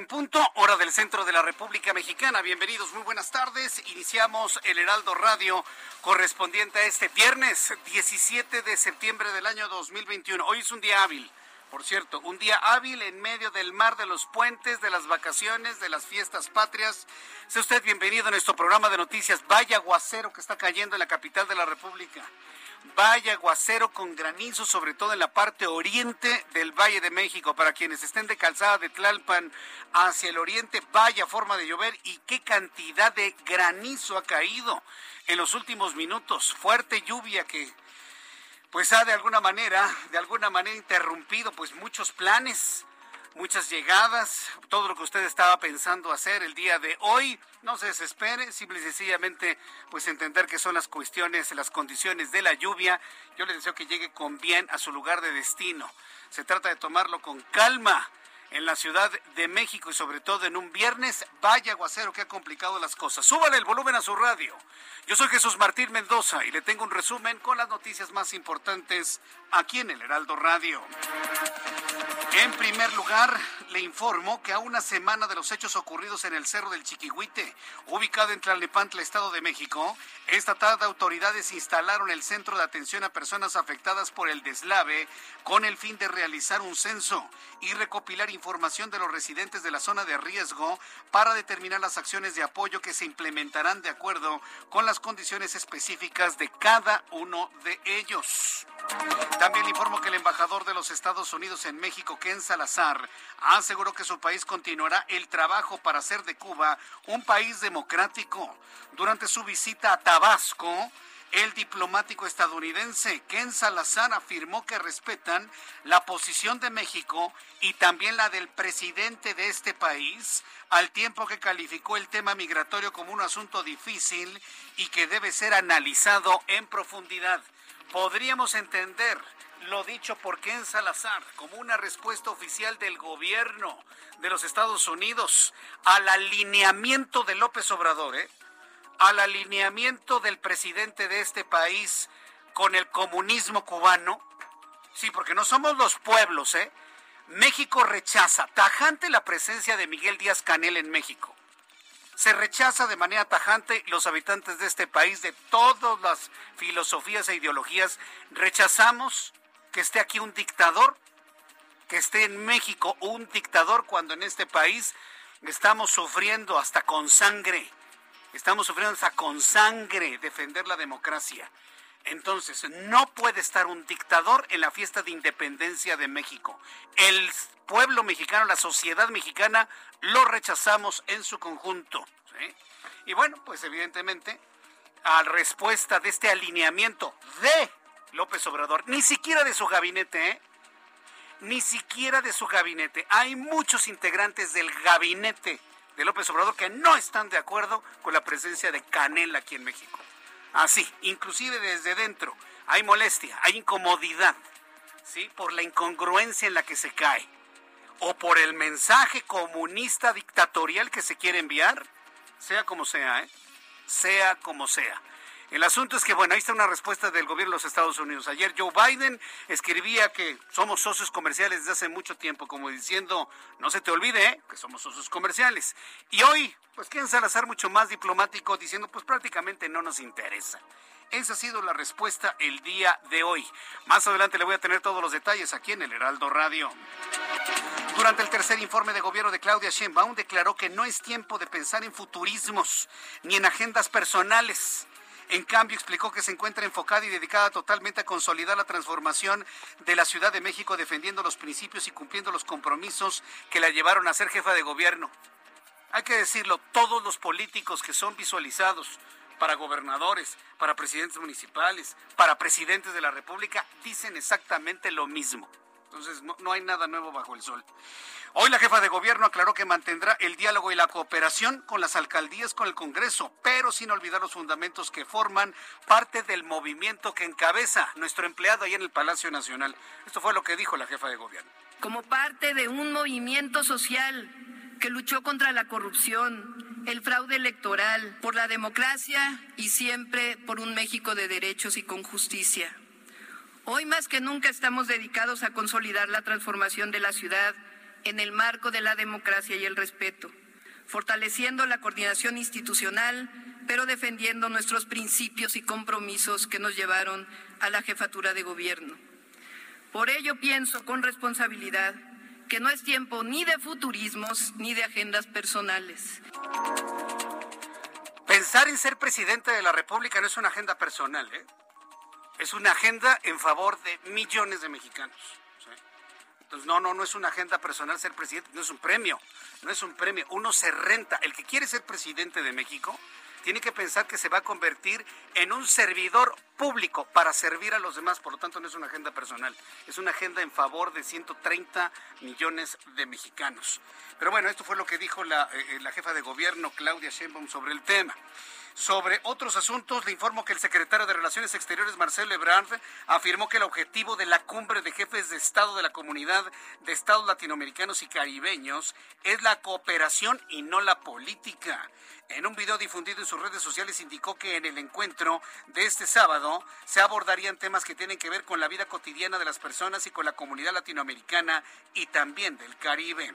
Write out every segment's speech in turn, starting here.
En punto, hora del centro de la República Mexicana. Bienvenidos, muy buenas tardes. Iniciamos el Heraldo Radio correspondiente a este viernes 17 de septiembre del año 2021. Hoy es un día hábil, por cierto, un día hábil en medio del mar de los puentes, de las vacaciones, de las fiestas patrias. Sea usted bienvenido a nuestro programa de noticias. Vaya aguacero que está cayendo en la capital de la República. Vaya aguacero con granizo, sobre todo en la parte oriente del Valle de México. Para quienes estén de calzada de Tlalpan hacia el oriente, vaya forma de llover y qué cantidad de granizo ha caído en los últimos minutos. Fuerte lluvia que pues ha de alguna manera, de alguna manera interrumpido pues muchos planes muchas llegadas, todo lo que usted estaba pensando hacer el día de hoy. No se desespere, simple y sencillamente, pues entender que son las cuestiones, las condiciones de la lluvia. Yo le deseo que llegue con bien a su lugar de destino. Se trata de tomarlo con calma en la Ciudad de México y sobre todo en un viernes. Vaya aguacero que ha complicado las cosas. Súbale el volumen a su radio. Yo soy Jesús Martín Mendoza y le tengo un resumen con las noticias más importantes aquí en el Heraldo Radio. En primer lugar, le informo que a una semana de los hechos ocurridos en el Cerro del Chiquihuite, ubicado en Tlalnepantla, Estado de México, esta tarde autoridades instalaron el Centro de Atención a Personas Afectadas por el Deslave con el fin de realizar un censo y recopilar información de los residentes de la zona de riesgo para determinar las acciones de apoyo que se implementarán de acuerdo con las condiciones específicas de cada uno de ellos. También le informo que el embajador de los Estados Unidos en México, Ken Salazar, aseguró que su país continuará el trabajo para hacer de Cuba un país democrático. Durante su visita a Tabasco, el diplomático estadounidense Ken Salazar afirmó que respetan la posición de México y también la del presidente de este país, al tiempo que calificó el tema migratorio como un asunto difícil y que debe ser analizado en profundidad podríamos entender lo dicho por Ken Salazar como una respuesta oficial del gobierno de los Estados Unidos al alineamiento de López Obrador, ¿eh? Al alineamiento del presidente de este país con el comunismo cubano. Sí, porque no somos los pueblos, ¿eh? México rechaza tajante la presencia de Miguel Díaz Canel en México se rechaza de manera tajante los habitantes de este país de todas las filosofías e ideologías. Rechazamos que esté aquí un dictador, que esté en México un dictador cuando en este país estamos sufriendo hasta con sangre, estamos sufriendo hasta con sangre defender la democracia. Entonces, no puede estar un dictador en la fiesta de independencia de México. El pueblo mexicano, la sociedad mexicana, lo rechazamos en su conjunto. Y bueno, pues evidentemente, a respuesta de este alineamiento de López Obrador, ni siquiera de su gabinete, ¿eh? ni siquiera de su gabinete. Hay muchos integrantes del gabinete de López Obrador que no están de acuerdo con la presencia de Canel aquí en México. Así, inclusive desde dentro hay molestia, hay incomodidad, ¿sí? Por la incongruencia en la que se cae o por el mensaje comunista dictatorial que se quiere enviar, sea como sea, ¿eh? sea como sea. El asunto es que, bueno, ahí está una respuesta del gobierno de los Estados Unidos. Ayer Joe Biden escribía que somos socios comerciales desde hace mucho tiempo, como diciendo, no se te olvide ¿eh? que somos socios comerciales. Y hoy, pues quieren Salazar mucho más diplomático, diciendo, pues prácticamente no nos interesa. Esa ha sido la respuesta el día de hoy. Más adelante le voy a tener todos los detalles aquí en el Heraldo Radio. Durante el tercer informe de gobierno de Claudia Sheinbaum declaró que no es tiempo de pensar en futurismos ni en agendas personales. En cambio, explicó que se encuentra enfocada y dedicada totalmente a consolidar la transformación de la Ciudad de México, defendiendo los principios y cumpliendo los compromisos que la llevaron a ser jefa de gobierno. Hay que decirlo, todos los políticos que son visualizados para gobernadores, para presidentes municipales, para presidentes de la República, dicen exactamente lo mismo. Entonces, no, hay nada nuevo bajo el sol. Hoy la jefa de gobierno aclaró que mantendrá el diálogo y la cooperación con las alcaldías, con el Congreso, pero sin olvidar los fundamentos que forman parte del movimiento que encabeza nuestro empleado ahí en el Palacio Nacional. Esto fue lo que dijo la jefa de gobierno. Como parte de un movimiento social que luchó contra la corrupción, el fraude electoral, por la democracia y siempre por un México de derechos y con justicia. Hoy más que nunca estamos dedicados a consolidar la transformación de la ciudad en el marco de la democracia y el respeto, fortaleciendo la coordinación institucional, pero defendiendo nuestros principios y compromisos que nos llevaron a la jefatura de gobierno. Por ello pienso con responsabilidad que no es tiempo ni de futurismos ni de agendas personales. Pensar en ser presidente de la República no es una agenda personal, ¿eh? Es una agenda en favor de millones de mexicanos. Entonces, no, no, no es una agenda personal ser presidente, no es un premio, no es un premio, uno se renta. El que quiere ser presidente de México tiene que pensar que se va a convertir en un servidor público para servir a los demás, por lo tanto no es una agenda personal, es una agenda en favor de 130 millones de mexicanos. Pero bueno, esto fue lo que dijo la, eh, la jefa de gobierno, Claudia Sheinbaum, sobre el tema. Sobre otros asuntos, le informo que el secretario de Relaciones Exteriores, Marcelo Ebrard, afirmó que el objetivo de la cumbre de jefes de Estado de la Comunidad de Estados Latinoamericanos y Caribeños es la cooperación y no la política. En un video difundido en sus redes sociales indicó que en el encuentro de este sábado se abordarían temas que tienen que ver con la vida cotidiana de las personas y con la comunidad latinoamericana y también del Caribe.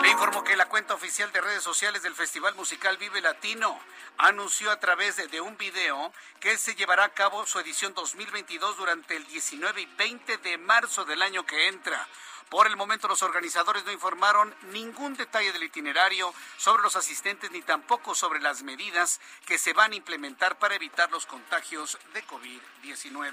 Le informo que la cuenta oficial de redes sociales del Festival Musical Vive Latino anunció a través de, un video que se llevará a cabo su edición 2022 durante el 19 y 20 de marzo del año que entra. Por el momento los organizadores no informaron ningún detalle del itinerario sobre los asistentes ni tampoco sobre las medidas que se van a implementar para evitar los contagios de COVID-19.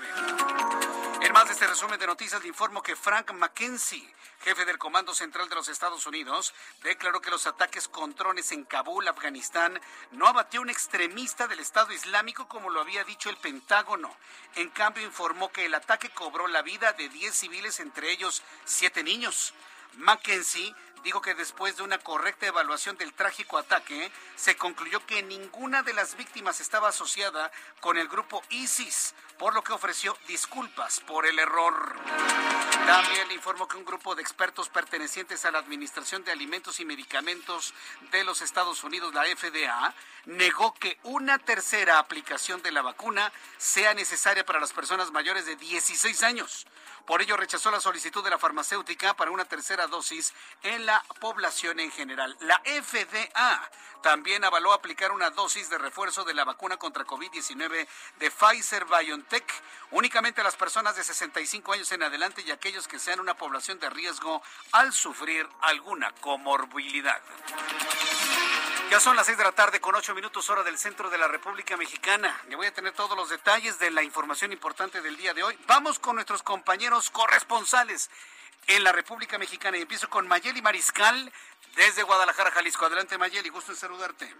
En más de este resumen de noticias le informo que Frank McKenzie, jefe del Comando Central de los Estados Unidos, declaró que los ataques con drones en Kabul, Afganistán, no abatió un extremista del Estado Islámico como lo había dicho el Pentágono. En cambio informó que el ataque cobró la vida de 10 civiles, entre ellos 7 niños. Mackenzie dijo que después de una correcta evaluación del trágico ataque, se concluyó que ninguna de las víctimas estaba asociada con el grupo ISIS, por lo que ofreció disculpas por el error. También informó que un grupo de expertos pertenecientes a la Administración de Alimentos y Medicamentos de los Estados Unidos, la FDA, negó que una tercera aplicación de la vacuna sea necesaria para las personas mayores de 16 años. Por ello rechazó la solicitud de la farmacéutica para una tercera dosis en la población en general. La FDA también avaló aplicar una dosis de refuerzo de la vacuna contra COVID-19 de Pfizer BioNTech únicamente a las personas de 65 años en adelante y aquellos que sean una población de riesgo al sufrir alguna comorbilidad. Ya son las seis de la tarde con ocho minutos hora del centro de la República Mexicana. Le voy a tener todos los detalles de la información importante del día de hoy. Vamos con nuestros compañeros corresponsales en la República Mexicana. Y empiezo con Mayeli Mariscal desde Guadalajara, Jalisco. Adelante Mayeli, gusto en saludarte.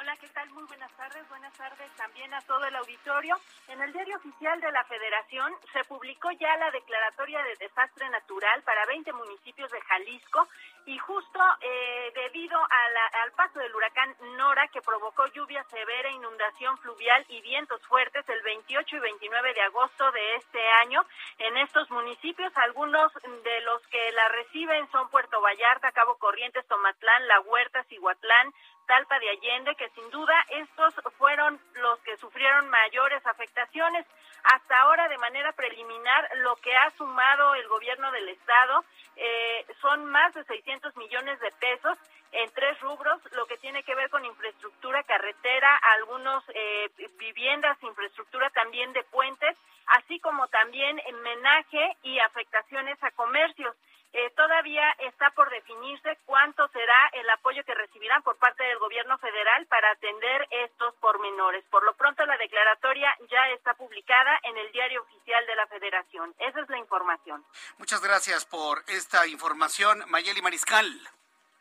Hola, ¿qué tal? Muy buenas tardes. Buenas tardes también a todo el auditorio. En el diario oficial de la Federación se publicó ya la declaratoria de desastre natural para 20 municipios de Jalisco y justo eh, debido al paso del huracán Nora que provocó lluvia severa, inundación fluvial y vientos fuertes el 28 y 29 de agosto de este año en estos municipios, algunos de los que la reciben son Puerto Vallarta, Cabo Corrientes, Tomatlán, La Huerta, Cihuatlán, Talpa de Allende, que sin duda estos fueron los que sufrieron mayores afectaciones. Hasta ahora, de manera preliminar, lo que ha sumado el gobierno del estado eh, son más de 600 millones de pesos en tres rubros, lo que tiene que ver con infraestructura carretera, algunos eh, viviendas, infraestructura también de puentes, así como también menaje y afectaciones a comercios. Eh, todavía está por definirse cuánto será el apoyo que recibirán por parte del gobierno federal para atender estos pormenores. Por lo pronto, la declaratoria ya está publicada en el diario oficial de la Federación. Esa es la información. Muchas gracias por esta información, Mayeli Mariscal.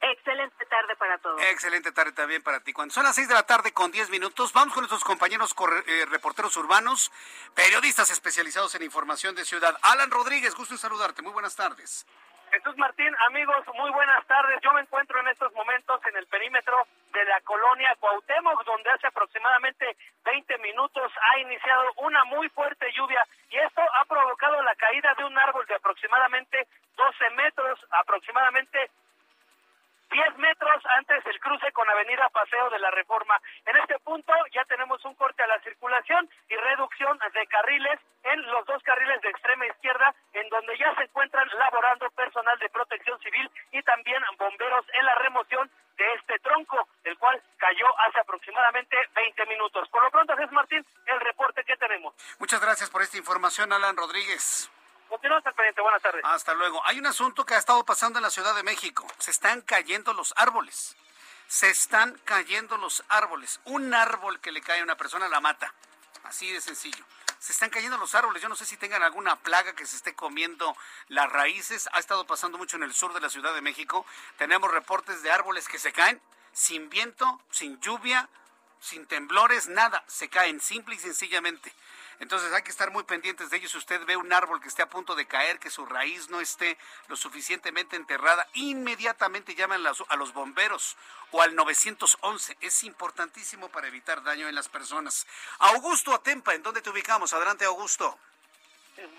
Excelente tarde para todos. Excelente tarde también para ti. Cuando son las seis de la tarde con diez minutos, vamos con nuestros compañeros eh, reporteros urbanos, periodistas especializados en información de ciudad. Alan Rodríguez, gusto en saludarte. Muy buenas tardes. Jesús Martín, amigos, muy buenas tardes. Yo me encuentro en estos momentos en el perímetro de la colonia Cuauhtémoc, donde hace aproximadamente 20 minutos ha iniciado una muy fuerte lluvia y esto ha provocado la caída de un árbol de aproximadamente 12 metros, aproximadamente 10 metros antes del cruce con Avenida Paseo de la Reforma. En este punto ya tenemos un corte a la circulación y reducción de carriles en los dos carriles de extrema izquierda, en donde ya se encuentran laborando personal de protección civil y también bomberos en la remoción de este tronco, el cual cayó hace aproximadamente 20 minutos. Por lo pronto, Jesús Martín, el reporte que tenemos. Muchas gracias por esta información, Alan Rodríguez. Continuamos al pendiente. Buenas tardes. Hasta luego. Hay un asunto que ha estado pasando en la Ciudad de México. Se están cayendo los árboles. Se están cayendo los árboles. Un árbol que le cae a una persona la mata. Así de sencillo. Se están cayendo los árboles. Yo no sé si tengan alguna plaga que se esté comiendo las raíces. Ha estado pasando mucho en el sur de la Ciudad de México. Tenemos reportes de árboles que se caen sin viento, sin lluvia, sin temblores, nada. Se caen simple y sencillamente. Entonces hay que estar muy pendientes de ellos. Si usted ve un árbol que esté a punto de caer, que su raíz no esté lo suficientemente enterrada, inmediatamente llamen a los bomberos o al 911. Es importantísimo para evitar daño en las personas. Augusto Atempa, ¿en dónde te ubicamos? Adelante, Augusto.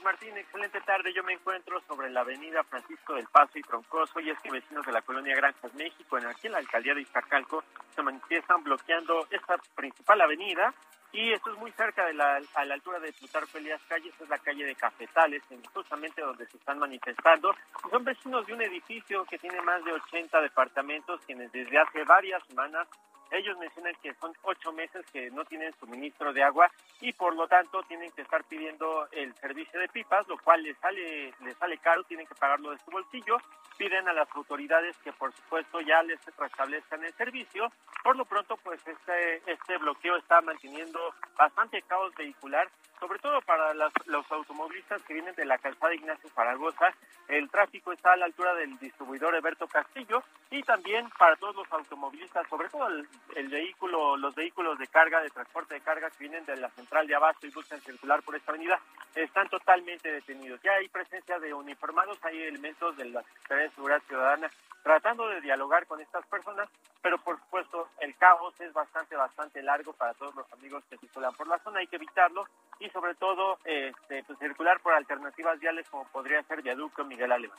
Martín, excelente tarde. Yo me encuentro sobre la avenida Francisco del Paso y Troncoso y es que vecinos de la colonia Granjas México, en aquí en la alcaldía de Iztacalco, se manifiestan bloqueando esta principal avenida y esto es muy cerca de la, a la altura de Plutarco Elías Calle, esta es la calle de Cafetales, justamente donde se están manifestando. Son vecinos de un edificio que tiene más de 80 departamentos, quienes desde hace varias semanas ellos mencionan que son ocho meses que no tienen suministro de agua y por lo tanto tienen que estar pidiendo el servicio de pipas, lo cual les sale, les sale caro, tienen que pagarlo de su bolsillo. Piden a las autoridades que por supuesto ya les restablezcan el servicio. Por lo pronto, pues este, este bloqueo está manteniendo bastante caos vehicular sobre todo para los automovilistas que vienen de la calzada Ignacio Zaragoza, el tráfico está a la altura del distribuidor Eberto Castillo y también para todos los automovilistas, sobre todo el, vehículo, los vehículos de carga, de transporte de carga que vienen de la central de Abasto y buscan circular por esta avenida, están totalmente detenidos. Ya hay presencia de uniformados, hay elementos de la Secretaría de Seguridad Ciudadana tratando de dialogar con estas personas, pero por supuesto el caos es bastante, bastante largo para todos los amigos que circulan por la zona, hay que evitarlo y sobre todo este, pues, circular por alternativas viales como podría ser Viaducto Miguel Alemán.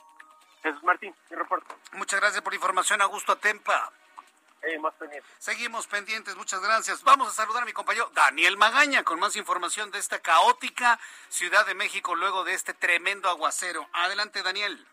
Jesús Martín, mi reporte. Muchas gracias por la información, Augusto Atempa. Seguimos pendientes. Seguimos pendientes, muchas gracias. Vamos a saludar a mi compañero Daniel Magaña con más información de esta caótica Ciudad de México luego de este tremendo aguacero. Adelante, Daniel.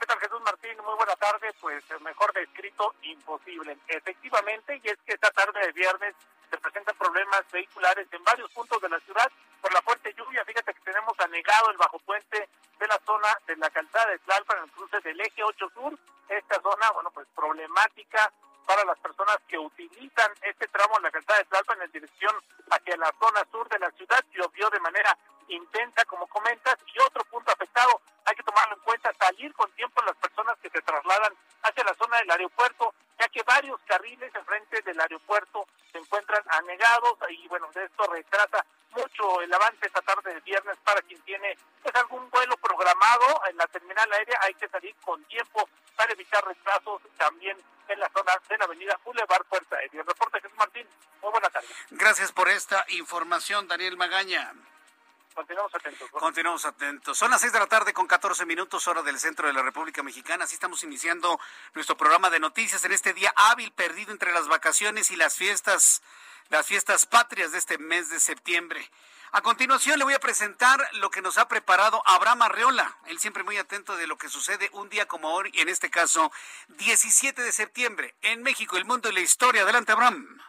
¿Qué tal, Jesús Martín? Muy buena tarde. Pues mejor descrito, imposible. Efectivamente, y es que esta tarde de viernes se presentan problemas vehiculares en varios puntos de la ciudad por la fuerte lluvia. Fíjate que tenemos anegado el bajo puente de la zona de la calzada de Tlalpan, en el cruce del eje 8 sur. Esta zona, bueno, pues problemática para las personas que utilizan este tramo en la calzada de Tlalpan en dirección hacia la zona sur de la ciudad. Llovió de manera intensa, como comentas, y otro punto afectado, hay que tomarlo en cuenta, salir con tiempo las personas que se trasladan hacia la zona del aeropuerto, ya que varios carriles enfrente del aeropuerto se encuentran anegados y bueno, de esto retrasa mucho el avance esta tarde de viernes para quien tiene pues, algún vuelo programado en la terminal aérea, hay que salir con tiempo para evitar retrasos también en la zona de la avenida Boulevard Puerta Aérea. Reporte Jesús Martín, muy buena tarde. Gracias por esta información, Daniel Magaña. Continuamos atentos. Continuamos atentos. Son las 6 de la tarde con 14 minutos hora del centro de la República Mexicana. Así estamos iniciando nuestro programa de noticias en este día hábil perdido entre las vacaciones y las fiestas, las fiestas patrias de este mes de septiembre. A continuación le voy a presentar lo que nos ha preparado Abraham Arreola. Él siempre muy atento de lo que sucede un día como hoy, en este caso 17 de septiembre, en México, el mundo y la historia. Adelante, Abraham.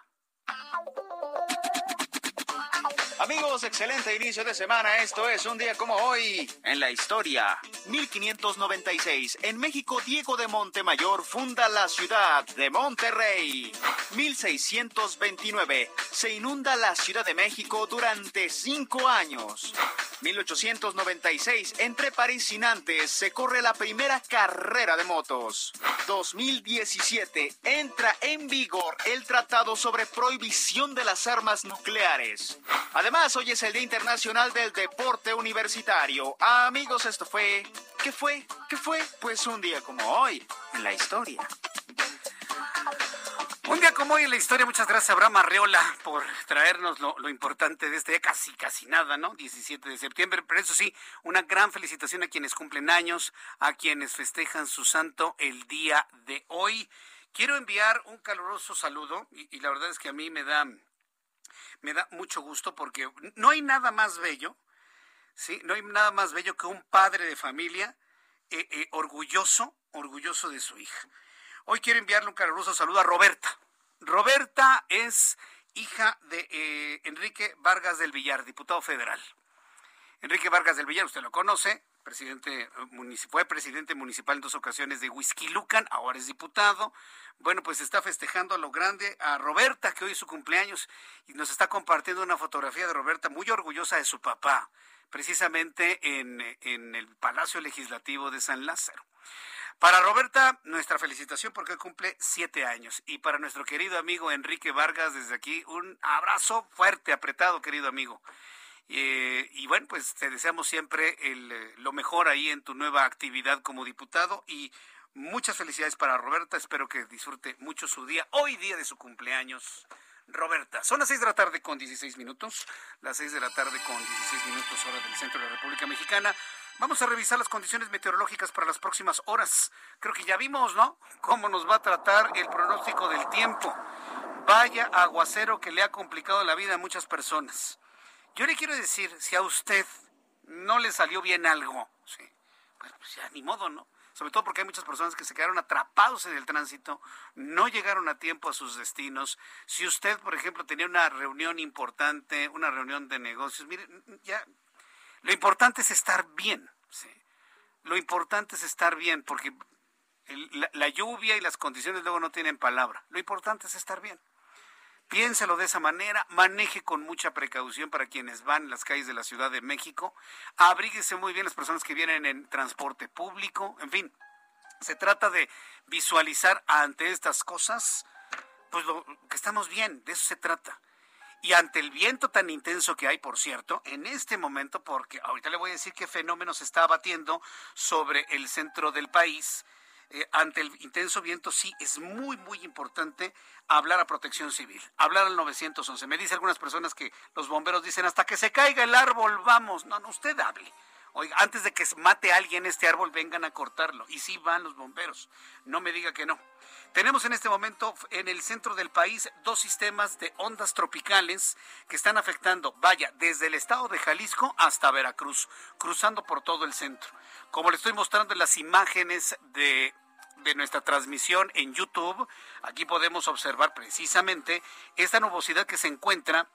Amigos, excelente inicio de semana. Esto es un día como hoy en la historia. 1596. En México, Diego de Montemayor funda la ciudad de Monterrey. 1629. Se inunda la Ciudad de México durante cinco años. 1896. Entre París y Nantes se corre la primera carrera de motos. 2017. Entra en vigor el Tratado sobre Prohibición de las Armas Nucleares. Hoy es el Día Internacional del Deporte Universitario. amigos, esto fue... ¿Qué fue? ¿Qué fue? Pues un día como hoy, en la historia. Un día como hoy en la historia, muchas gracias a Abraham Arreola por traernos lo, importante de este día, casi, casi nada, ¿no? 17 de septiembre, pero eso sí, una gran felicitación a quienes cumplen años, a quienes festejan su santo el día de hoy. Quiero enviar un caluroso saludo y, y la verdad es que a mí me da, me da mucho gusto porque no hay nada más bello, ¿sí? No hay nada más bello que un padre de familia eh, eh, orgulloso, orgulloso de su hija. Hoy quiero enviarle un caluroso saludo a Roberta. Roberta es hija de eh, Enrique Vargas del Villar, diputado federal. Enrique Vargas del Villar, usted lo conoce, presidente fue presidente municipal en dos ocasiones de Lucan, ahora es diputado. Bueno, pues está festejando a lo grande a Roberta, que hoy es su cumpleaños, y nos está compartiendo una fotografía de Roberta muy orgullosa de su papá, precisamente en, en el Palacio Legislativo de San Lázaro. Para Roberta, nuestra felicitación porque cumple siete años. Y para nuestro querido amigo Enrique Vargas, desde aquí, un abrazo fuerte, apretado, querido amigo. Eh, y bueno, pues te deseamos siempre eh, lo mejor ahí en tu nueva actividad como diputado y muchas felicidades para Roberta. Espero que disfrute mucho su día, hoy día de su cumpleaños. Roberta. Son las seis de la tarde con 16 minutos, las seis de la tarde con 16 minutos hora del centro de la República Mexicana. Vamos a revisar las condiciones meteorológicas para las próximas horas. Creo que ya vimos, ¿no? Cómo nos va a tratar el pronóstico del tiempo. Vaya aguacero que le ha complicado la vida a muchas personas. Yo le quiero decir, si a usted no le salió bien algo, sí, pues, pues ya ni modo, ¿no? Sobre todo porque hay muchas personas que se quedaron atrapados en el tránsito, no llegaron a tiempo a sus destinos. Si usted, por ejemplo, tenía una reunión importante, una reunión de negocios, mire, ya lo importante es estar bien. Lo importante es estar bien, porque la, lluvia y las condiciones luego no tienen palabra. Lo importante es estar bien. Piénselo de esa manera, maneje con mucha precaución para quienes van en las calles de la Ciudad de México, abríguese muy bien las personas que vienen en transporte público, en fin, se trata de visualizar ante estas cosas, pues lo que estamos bien, de eso se trata. Y ante el viento tan intenso que hay, por cierto, en este momento, porque ahorita le voy a decir qué fenómeno se está abatiendo sobre el centro del país, eh, ante el intenso viento sí es muy, muy importante hablar a protección civil, hablar al 911. Me dicen algunas personas que los bomberos dicen hasta que se caiga el árbol, vamos. No, no, usted hable. Oiga, antes de que mate a alguien este árbol, vengan a cortarlo. Y sí van los bomberos. No me diga que no. Tenemos en este momento en el centro del país dos sistemas de ondas tropicales que están afectando, vaya, desde el estado de Jalisco hasta Veracruz, cruzando por todo el centro. Como le estoy mostrando en las imágenes de, de nuestra transmisión en YouTube, aquí podemos observar precisamente esta nubosidad que se encuentra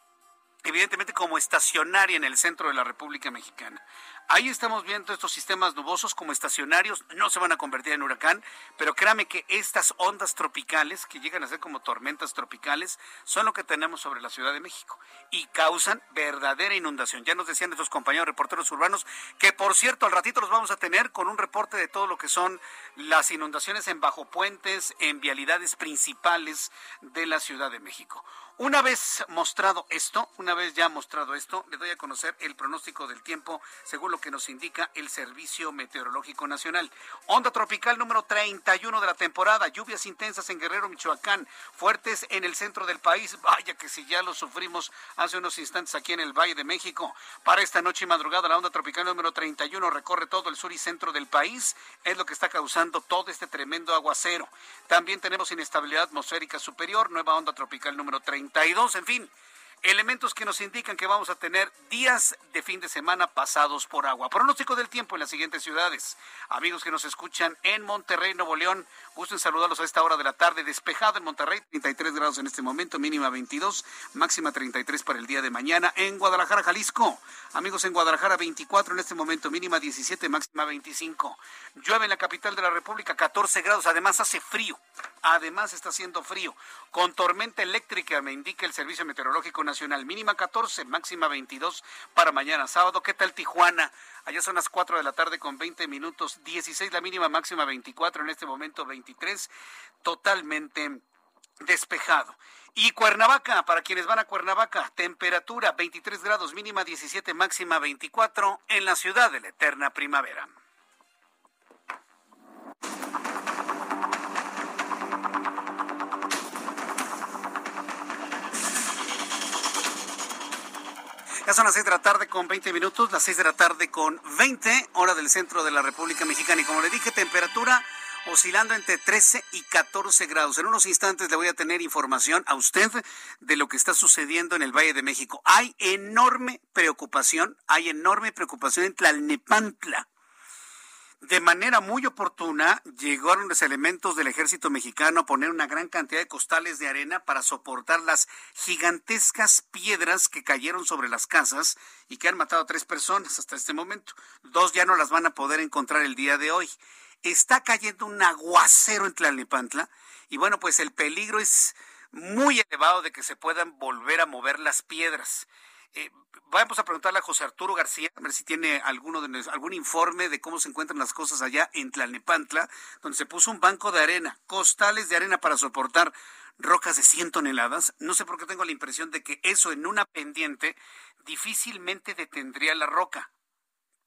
evidentemente como estacionaria en el centro de la República Mexicana. Ahí estamos viendo estos sistemas nubosos como estacionarios, no se van a convertir en huracán, pero créame que estas ondas tropicales, que llegan a ser como tormentas tropicales, son lo que tenemos sobre la Ciudad de México y causan verdadera inundación. Ya nos decían nuestros compañeros reporteros urbanos que, por cierto, al ratito los vamos a tener con un reporte de todo lo que son las inundaciones en bajo puentes, en vialidades principales de la Ciudad de México. Una vez mostrado esto, una vez ya mostrado esto, le doy a conocer el pronóstico del tiempo según lo que nos indica el Servicio Meteorológico Nacional. Onda tropical número 31 de la temporada, lluvias intensas en Guerrero, Michoacán, fuertes en el centro del país. Vaya que si ya lo sufrimos hace unos instantes aquí en el Valle de México. Para esta noche y madrugada, la onda tropical número 31 recorre todo el sur y centro del país. Es lo que está causando todo este tremendo aguacero. También tenemos inestabilidad atmosférica superior, nueva onda tropical número 30 en fin, elementos que nos indican que vamos a tener días de fin de semana pasados por agua. Pronóstico del tiempo en las siguientes ciudades. Amigos que nos escuchan en Monterrey, Nuevo León, gusto en saludarlos a esta hora de la tarde. Despejado en Monterrey, 33 grados en este momento, mínima 22, máxima 33 para el día de mañana. En Guadalajara, Jalisco, amigos en Guadalajara, 24 en este momento, mínima 17, máxima 25. Llueve en la capital de la República, 14 grados, además hace frío. Además está haciendo frío. Con tormenta eléctrica, me indica el Servicio Meteorológico Nacional nacional, mínima 14, máxima 22 para mañana sábado. ¿Qué tal Tijuana? Allá son las 4 de la tarde con 20 minutos, 16 la mínima, máxima 24, en este momento 23, totalmente despejado. Y Cuernavaca, para quienes van a Cuernavaca, temperatura 23 grados, mínima 17, máxima 24 en la ciudad de la eterna primavera. Ya son las seis de la tarde con 20 minutos, las seis de la tarde con 20, hora del centro de la República Mexicana. Y como le dije, temperatura oscilando entre 13 y 14 grados. En unos instantes le voy a tener información a usted de lo que está sucediendo en el Valle de México. Hay enorme preocupación, hay enorme preocupación en Tlalnepantla de manera muy oportuna llegaron los elementos del ejército mexicano a poner una gran cantidad de costales de arena para soportar las gigantescas piedras que cayeron sobre las casas y que han matado a tres personas hasta este momento. Dos ya no las van a poder encontrar el día de hoy. Está cayendo un aguacero en Tlalnepantla y bueno, pues el peligro es muy elevado de que se puedan volver a mover las piedras. Eh, vamos a preguntarle a José Arturo García, a ver si tiene alguno de, algún informe de cómo se encuentran las cosas allá en Tlalnepantla, donde se puso un banco de arena, costales de arena para soportar rocas de 100 toneladas. No sé por qué tengo la impresión de que eso en una pendiente difícilmente detendría la roca.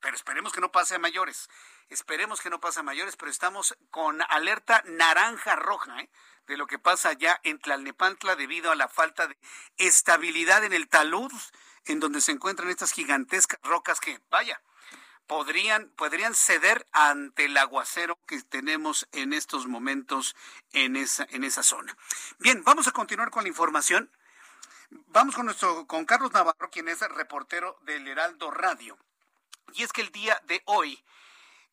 Pero esperemos que no pase a mayores. Esperemos que no pase a mayores, pero estamos con alerta naranja roja ¿eh? de lo que pasa allá en Tlalnepantla debido a la falta de estabilidad en el talud en donde se encuentran estas gigantescas rocas que, vaya, podrían, podrían ceder ante el aguacero que tenemos en estos momentos en esa, en esa zona. Bien, vamos a continuar con la información. Vamos con nuestro, con Carlos Navarro, quien es el reportero del Heraldo Radio. Y es que el día de hoy,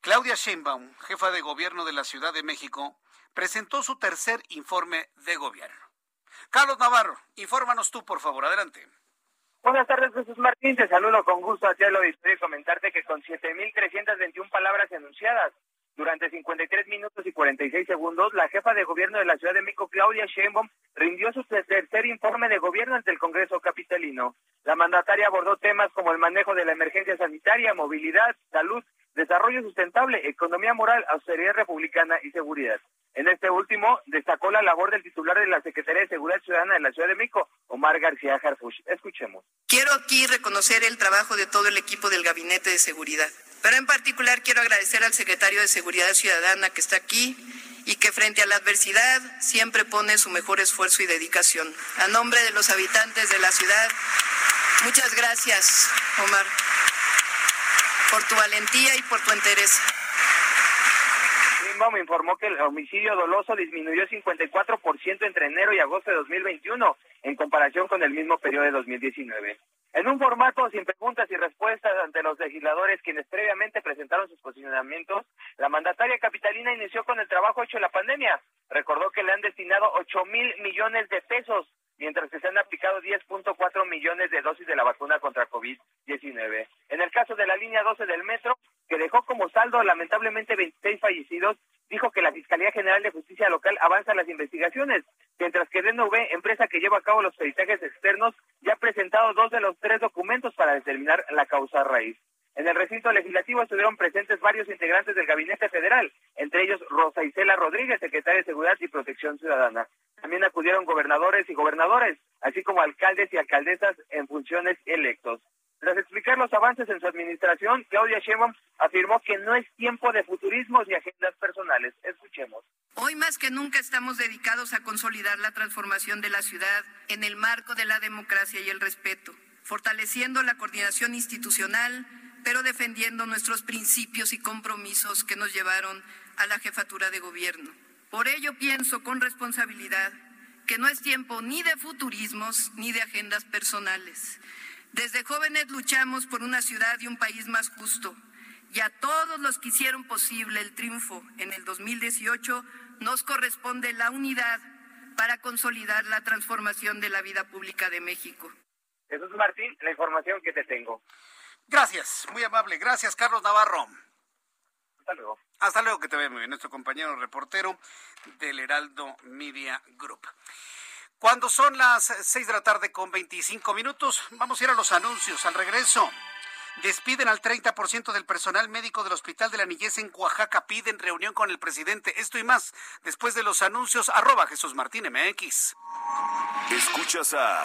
Claudia Sheinbaum, jefa de gobierno de la Ciudad de México, presentó su tercer informe de gobierno. Carlos Navarro, infórmanos tú, por favor, adelante. Buenas tardes, Jesús Martín. Te saludo con gusto hacia el auditorio y comentarte que con 7.321 palabras enunciadas durante 53 minutos y 46 segundos, la jefa de gobierno de la Ciudad de México, Claudia Sheinbaum, rindió su tercer informe de gobierno ante el Congreso Capitalino. La mandataria abordó temas como el manejo de la emergencia sanitaria, movilidad, salud, desarrollo sustentable, economía moral, austeridad republicana y seguridad. En este último, destacó la labor del titular de la Secretaría de Seguridad Ciudadana de la Ciudad de México, Omar García Harfuch. Escuchemos. Quiero aquí reconocer el trabajo de todo el equipo del Gabinete de Seguridad, pero en particular quiero agradecer al secretario de Seguridad Ciudadana que está aquí y que frente a la adversidad siempre pone su mejor esfuerzo y dedicación. A nombre de los habitantes de la ciudad, muchas gracias, Omar, por tu valentía y por tu interés me informó que el homicidio doloso disminuyó 54% entre enero y agosto de 2021 en comparación con el mismo periodo de 2019. En un formato sin preguntas y respuestas ante los legisladores quienes previamente presentaron sus posicionamientos, la mandataria capitalina inició con el trabajo hecho en la pandemia. Recordó que le han destinado 8 mil millones de pesos, mientras que se han aplicado 10.4 millones de dosis de la vacuna contra COVID-19. En el caso de la línea 12 del metro, que dejó como saldo lamentablemente 26 fallecidos, dijo que la Fiscalía General de Justicia Local avanza las investigaciones, mientras que DNV, empresa que lleva a cabo los peritajes externos, ya ha presentado dos de los tres documentos para determinar la causa raíz. En el recinto legislativo estuvieron presentes varios integrantes del Gabinete Federal, entre ellos Rosa Isela Rodríguez, secretaria de Seguridad y Protección Ciudadana. También acudieron gobernadores y gobernadores, así como alcaldes y alcaldesas en funciones electos. Tras explicar los avances en su administración, Claudia Sheinbaum afirmó que no es tiempo de futurismos ni agendas personales. Escuchemos. Hoy más que nunca estamos dedicados a consolidar la transformación de la ciudad en el marco de la democracia y el respeto, fortaleciendo la coordinación institucional, pero defendiendo nuestros principios y compromisos que nos llevaron a la jefatura de gobierno. Por ello pienso con responsabilidad que no es tiempo ni de futurismos ni de agendas personales desde jóvenes luchamos por una ciudad y un país más justo. Y a todos los que hicieron posible el triunfo en el 2018 nos corresponde la unidad para consolidar la transformación de la vida pública de México. Jesús Martín, la información que te tengo. Gracias, muy amable. Gracias, Carlos Navarro. Hasta luego. Hasta luego, que te vea muy bien, nuestro compañero reportero del Heraldo Media Group. Cuando son las 6 de la tarde con 25 minutos, vamos a ir a los anuncios. Al regreso, despiden al 30% del personal médico del Hospital de la Niñez en Oaxaca. Piden reunión con el presidente. Esto y más después de los anuncios. Arroba Jesús Martín MX. Escuchas a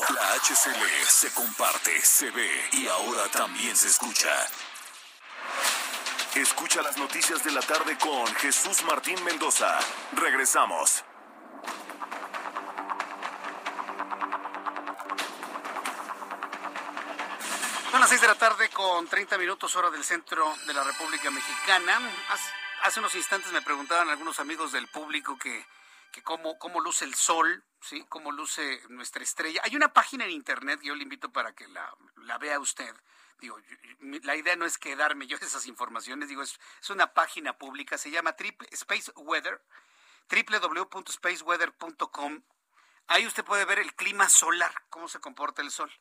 HCL se comparte, se ve y ahora también se escucha. Escucha las noticias de la tarde con Jesús Martín Mendoza. Regresamos. Son las 6 de la tarde con 30 minutos hora del centro de la República Mexicana. Hace unos instantes me preguntaban algunos amigos del público que, que cómo, cómo luce el sol, ¿sí? cómo luce nuestra estrella. Hay una página en internet, yo le invito para que la, vea usted, digo, la idea no es quedarme yo esas informaciones, digo, es, una página pública, se llama Triple Space Weather, www.spaceweather.com. Ahí usted puede ver el clima solar, cómo se comporta el sol.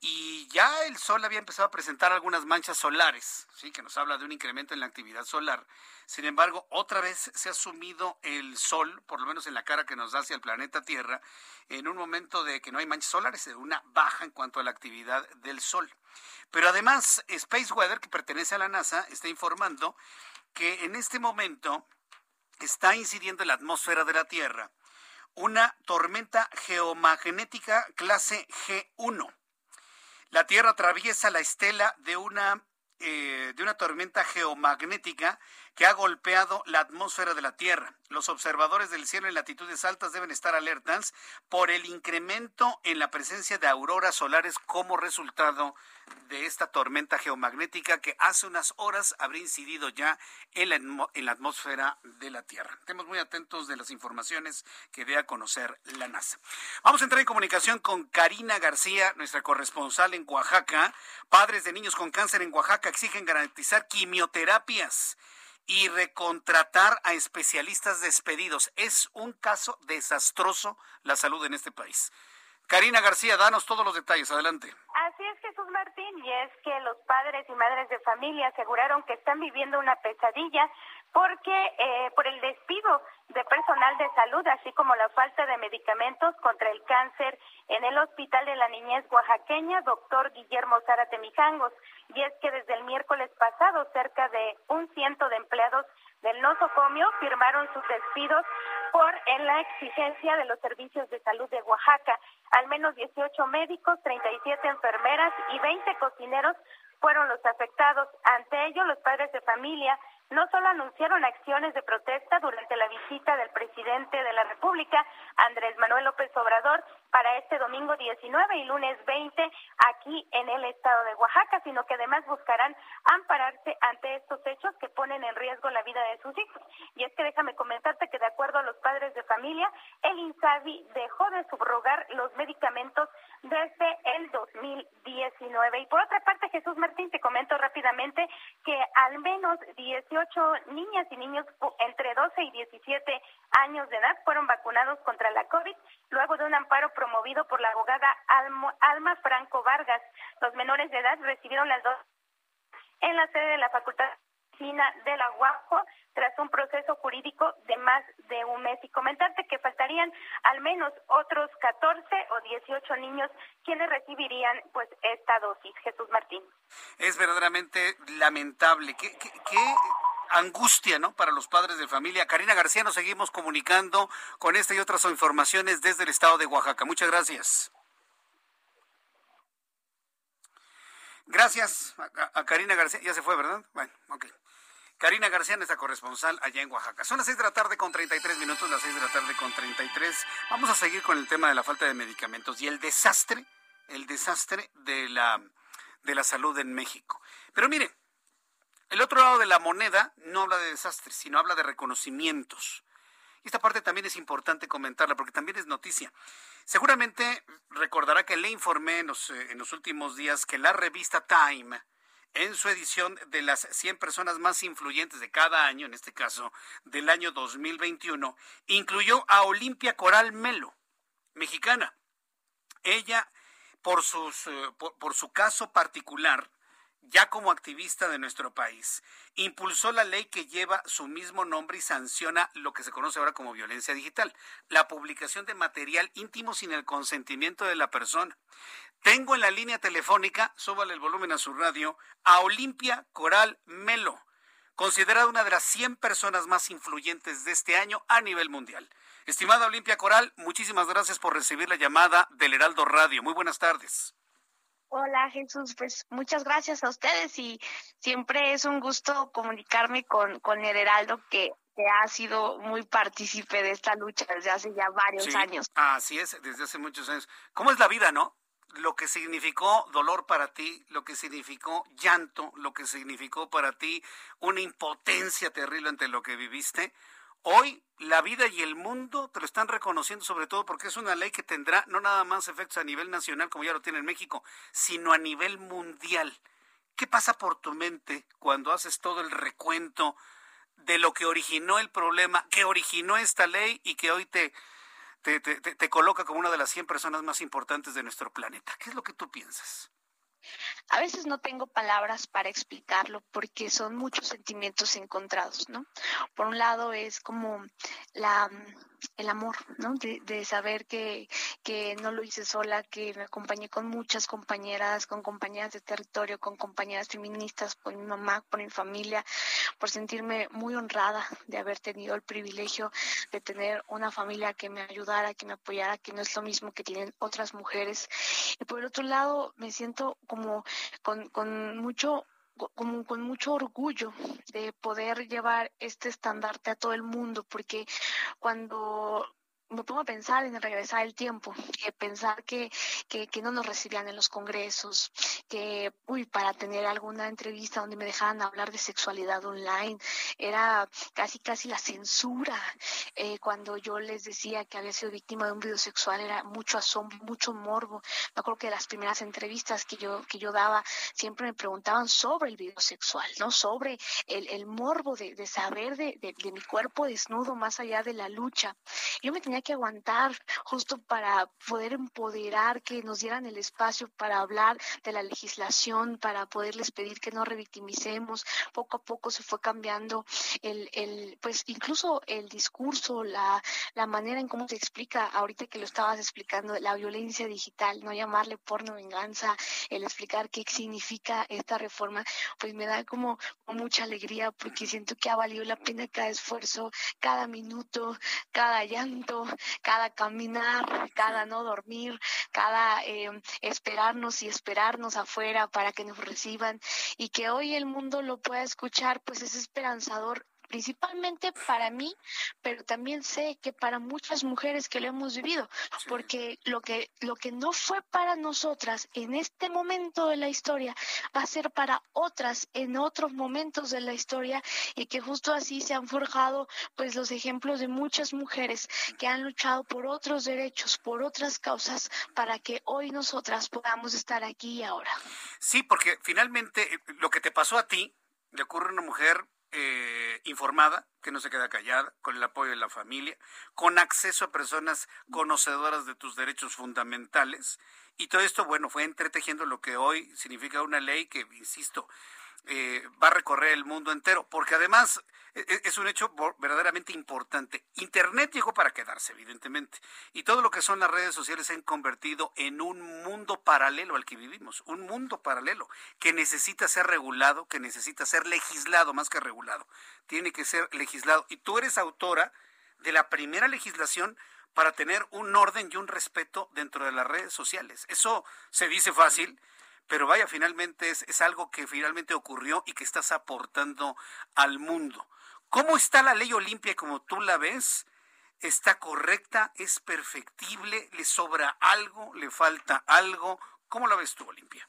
Y ya el sol había empezado a presentar algunas manchas solares, sí, que nos habla de un incremento en la actividad solar. Sin embargo, otra vez se ha sumido el sol, por lo menos en la cara que nos da hacia el planeta Tierra, en un momento de que no hay manchas solares, de una baja en cuanto a la actividad del sol. Pero además, Space Weather, que pertenece a la NASA, está informando que en este momento está incidiendo en la atmósfera de la Tierra una tormenta geomagnética clase G1. La Tierra atraviesa la estela de una, eh, de una tormenta geomagnética que ha golpeado la atmósfera de la Tierra. Los observadores del cielo en latitudes altas deben estar alertas por el incremento en la presencia de auroras solares como resultado de esta tormenta geomagnética que hace unas horas habría incidido ya en la, en la atmósfera de la Tierra. Estemos muy atentos de las informaciones que dé a conocer la NASA. Vamos a entrar en comunicación con Karina García, nuestra corresponsal en Oaxaca. Padres de niños con cáncer en Oaxaca exigen garantizar quimioterapias y recontratar a especialistas despedidos. Es un caso desastroso la salud en este país. Karina García, danos todos los detalles. Adelante. Así es, Jesús Martín, y es que los padres y madres de familia aseguraron que están viviendo una pesadilla porque eh, por el despido de personal de salud, así como la falta de medicamentos contra el cáncer en el Hospital de la Niñez Oaxaqueña, doctor Guillermo Zárate Mijangos. Y es que desde el miércoles pasado, cerca de un ciento de empleados del nosocomio firmaron sus despidos por en la exigencia de los servicios de salud de Oaxaca. Al menos 18 médicos, 37 enfermeras y 20 cocineros fueron los afectados. Ante ello, los padres de familia no solo anunciaron acciones de protesta durante la visita del presidente de la República, Andrés Manuel López Obrador, para este domingo 19 y lunes 20 aquí en el estado de Oaxaca, sino que además buscarán ampararse ante estos hechos que ponen en riesgo la vida de sus hijos. Y es que déjame comentarte que de acuerdo a los padres de familia, el INSABI dejó de subrogar los medicamentos desde el 2019. Y por otra parte, Jesús Martín, te comento rápidamente que al menos 18 niñas y niños entre 12 y 17 años de edad fueron vacunados contra la COVID luego de un amparo pro promovido por la abogada Alma Franco Vargas. Los menores de edad recibieron las dos en la sede de la Facultad de la UAPO tras un proceso jurídico de más de un mes. Y comentarte que faltarían al menos otros 14 o 18 niños quienes recibirían pues esta dosis. Jesús Martín. Es verdaderamente lamentable. ¿Qué, qué, qué angustia, ¿no? Para los padres de familia. Karina García, nos seguimos comunicando con esta y otras informaciones desde el estado de Oaxaca. Muchas gracias. Gracias a, Karina García. Ya se fue, ¿verdad? Bueno, ok. Karina García, nuestra corresponsal allá en Oaxaca. Son las seis de la tarde con 33 minutos, las seis de la tarde con 33. Vamos a seguir con el tema de la falta de medicamentos y el desastre, el desastre de la, de la salud en México. Pero mire, el otro lado de la moneda no habla de desastres, sino habla de reconocimientos. Y esta parte también es importante comentarla porque también es noticia. Seguramente recordará que le informé en los, eh, en los últimos días que la revista Time, en su edición de las 100 personas más influyentes de cada año, en este caso del año 2021, incluyó a Olimpia Coral Melo, mexicana. Ella, por, sus, eh, por su caso particular, ya como activista de nuestro país, impulsó la ley que lleva su mismo nombre y sanciona lo que se conoce ahora como violencia digital, la publicación de material íntimo sin el consentimiento de la persona. Tengo en la línea telefónica, súbale el volumen a su radio, a Olimpia Coral Melo, considerada una de las 100 personas más influyentes de este año a nivel mundial. Estimada Olimpia Coral, muchísimas gracias por recibir la llamada del Heraldo Radio. Muy buenas tardes. Hola Jesús, pues muchas gracias a ustedes y siempre es un gusto comunicarme con, con el Heraldo que, que ha sido muy partícipe de esta lucha desde hace ya varios años. Así es, desde hace muchos años. ¿Cómo es la vida, no? Lo que significó dolor para ti, lo que significó llanto, lo que significó para ti una impotencia terrible ante lo que viviste. Hoy la vida y el mundo te lo están reconociendo sobre todo porque es una ley que tendrá no nada más efectos a nivel nacional como ya lo tiene en México, sino a nivel mundial. ¿Qué pasa por tu mente cuando haces todo el recuento de lo que originó el problema, que originó esta ley y que hoy te, te, te, te coloca como una de las 100 personas más importantes de nuestro planeta? ¿Qué es lo que tú piensas? A veces no tengo palabras para explicarlo porque son muchos sentimientos encontrados, ¿no? Por un lado es como la el amor, ¿no? De, saber que, que no lo hice sola, que me acompañé con muchas compañeras, con compañeras de territorio, con compañeras feministas, por mi mamá, por mi familia, por sentirme muy honrada de haber tenido el privilegio de tener una familia que me ayudara, que me apoyara, que no es lo mismo que tienen otras mujeres. Y por el otro lado, me siento como con, con mucho como con mucho orgullo de poder llevar este estandarte a todo el mundo, porque cuando me pongo a pensar en regresar el tiempo, que pensar que, que, no nos recibían en los congresos, que, uy, para tener alguna entrevista donde me dejaran hablar de sexualidad online, era casi, casi la censura. Eh, cuando yo les decía que había sido víctima de un video sexual, era mucho asombro, mucho morbo. Me acuerdo que las primeras entrevistas que yo, que yo daba siempre me preguntaban sobre el video sexual, ¿no? Sobre el, el morbo de, de saber de, de, de mi cuerpo desnudo más allá de la lucha. Yo me tenía que aguantar justo para poder empoderar, que nos dieran el espacio para hablar de la legislación, para poderles pedir que no revictimicemos. Poco a poco se fue cambiando el, el pues incluso el discurso, la, la manera en cómo se explica, ahorita que lo estabas explicando, la violencia digital, no llamarle porno venganza, el explicar qué significa esta reforma, pues me da como mucha alegría porque siento que ha valido la pena cada esfuerzo, cada minuto, cada llanto, cada caminar, cada no dormir, cada eh, esperarnos y esperarnos afuera para que nos reciban y que hoy el mundo lo pueda escuchar, pues es esperanzador principalmente para mí, pero también sé que para muchas mujeres que lo hemos vivido, porque lo que lo que no fue para nosotras en este momento de la historia va a ser para otras en otros momentos de la historia y que justo así se han forjado pues los ejemplos de muchas mujeres que han luchado por otros derechos, por otras causas para que hoy nosotras podamos estar aquí y ahora. Sí, porque finalmente eh, lo que te pasó a ti le ocurre a una mujer eh, informada, que no se queda callada, con el apoyo de la familia, con acceso a personas conocedoras de tus derechos fundamentales. Y todo esto, bueno, fue entretejiendo lo que hoy significa una ley que, insisto, eh, va a recorrer el mundo entero, porque además es un hecho verdaderamente importante. Internet llegó para quedarse, evidentemente, y todo lo que son las redes sociales se han convertido en un mundo paralelo al que vivimos, un mundo paralelo que necesita ser regulado, que necesita ser legislado más que regulado, tiene que ser legislado. Y tú eres autora de la primera legislación para tener un orden y un respeto dentro de las redes sociales. Eso se dice fácil, pero vaya, finalmente es, es algo que finalmente ocurrió y que estás aportando al mundo. ¿Cómo está la ley Olimpia como tú la ves? ¿Está correcta? ¿Es perfectible? ¿Le sobra algo? ¿Le falta algo? ¿Cómo la ves tú, Olimpia?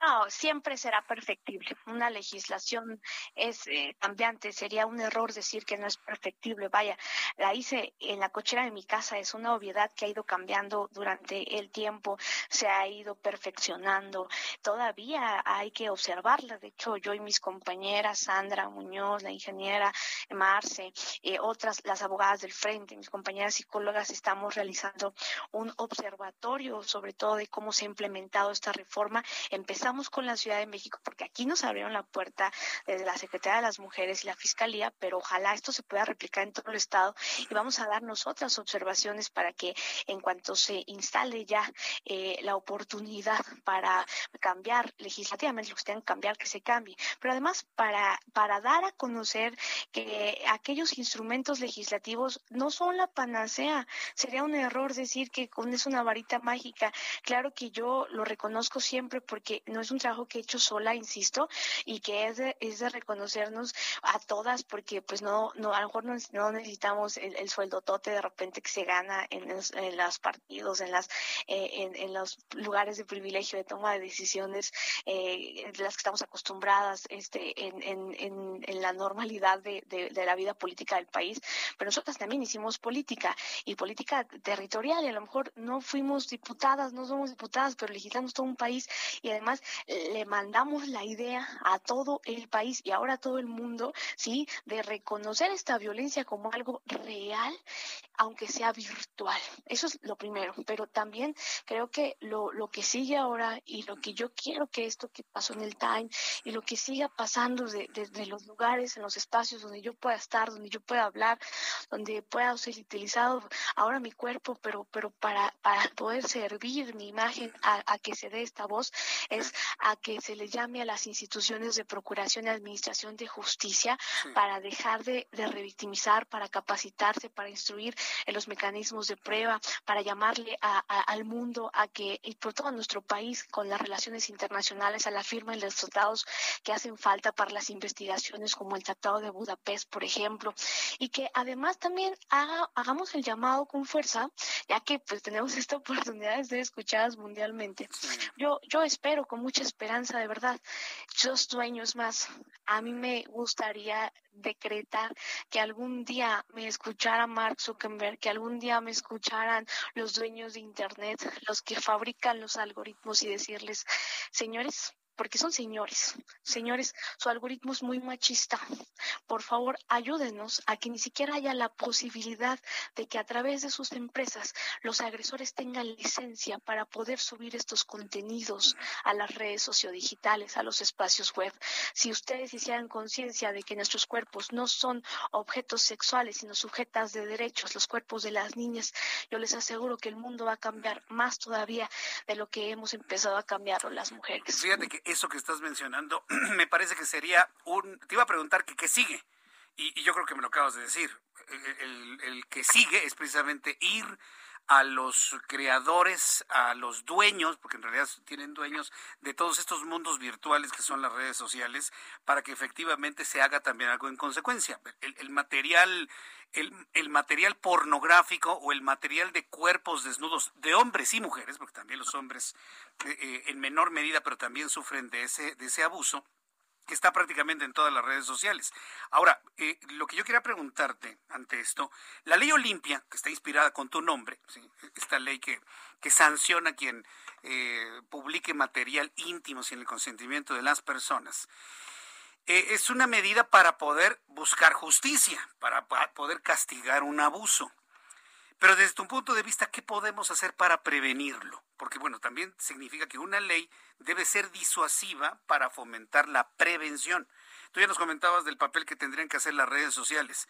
No, siempre será perfectible. Una legislación es eh, cambiante. Sería un error decir que no es perfectible. Vaya, la hice en la cochera de mi casa. Es una obviedad que ha ido cambiando durante el tiempo. Se ha ido perfeccionando. Todavía hay que observarla. De hecho, yo y mis compañeras, Sandra Muñoz, la ingeniera Marce, eh, otras, las abogadas del frente, mis compañeras psicólogas, estamos realizando un observatorio sobre todo de cómo se ha implementado esta reforma. Empezamos con la Ciudad de México porque aquí nos abrieron la puerta desde la Secretaría de las Mujeres y la Fiscalía, pero ojalá esto se pueda replicar en todo el Estado y vamos a darnos otras observaciones para que en cuanto se instale ya eh, la oportunidad para cambiar legislativamente lo que tengan que cambiar, que se cambie, pero además para, para dar a conocer que aquellos instrumentos legislativos no son la panacea. Sería un error decir que con es una varita mágica. Claro que yo lo reconozco siempre porque no es un trabajo que he hecho sola, insisto, y que es de, es de reconocernos a todas, porque pues no, no a lo mejor no, necesitamos el, sueldo tote de repente que se gana en los, en los partidos, en las eh, en, los lugares de privilegio de toma de decisiones, eh, de las que estamos acostumbradas este, en, en, en la normalidad de, de, de, la vida política del país, pero nosotras también hicimos política y política territorial y a lo mejor no fuimos diputadas, no somos diputadas, pero legislamos todo un país y además le mandamos la idea a todo el país y ahora a todo el mundo, ¿sí? De reconocer esta violencia como algo real, aunque sea virtual. Eso es lo primero, pero también creo que lo, lo que sigue ahora y lo que yo quiero que esto que pasó en el Time y lo que siga pasando desde los lugares, en los espacios donde yo pueda estar, donde yo pueda hablar, donde pueda ser utilizado ahora mi cuerpo, pero, pero para, para poder servir mi imagen a, a que se dé esta voz, es a que se le llame a las instituciones de procuración y administración de justicia para dejar de, revictimizar, para capacitarse, para instruir en los mecanismos de prueba, para llamarle al mundo a que, y por todo nuestro país, con las relaciones internacionales, a la firma de los tratados que hacen falta para las investigaciones, como el Tratado de Budapest, por ejemplo, y que además también hagamos el llamado con fuerza, ya que pues tenemos esta oportunidad de ser escuchadas mundialmente. Yo, yo espero con mucha esperanza, de verdad. Dos sueños más. A mí me gustaría decretar que algún día me escuchara Mark Zuckerberg, que algún día me escucharan los dueños de Internet, los que fabrican los algoritmos y decirles, señores, porque son señores. Señores, su algoritmo es muy machista. Por favor, ayúdenos a que ni siquiera haya la posibilidad de que a través de sus empresas los agresores tengan licencia para poder subir estos contenidos a las redes sociodigitales, a los espacios web. Si ustedes hicieran conciencia de que nuestros cuerpos no son objetos sexuales, sino sujetas de derechos, los cuerpos de las niñas, yo les aseguro que el mundo va a cambiar más todavía de lo que hemos empezado a cambiar las mujeres. Eso que estás mencionando, me parece que sería un... Te iba a preguntar que qué sigue, y, yo creo que me lo acabas de decir. El, el, que sigue es precisamente ir a los creadores, a los dueños, porque en realidad tienen dueños de todos estos mundos virtuales que son las redes sociales, para que efectivamente se haga también algo en consecuencia. El, material el, el, material pornográfico o el material de cuerpos desnudos de hombres y mujeres, porque también los hombres eh, eh, en menor medida, pero también sufren de ese, de ese abuso, que está prácticamente en todas las redes sociales. Ahora, eh, lo que yo quería preguntarte ante esto, la ley Olimpia, que está inspirada con tu nombre, esta ley que, que sanciona a quien publique material íntimo sin el consentimiento de las personas, eh, es una medida para poder buscar justicia, para poder castigar un abuso. Pero desde tu punto de vista, ¿qué podemos hacer para prevenirlo? Porque, bueno, también significa que una ley debe ser disuasiva para fomentar la prevención. Tú ya nos comentabas del papel que tendrían que hacer las redes sociales.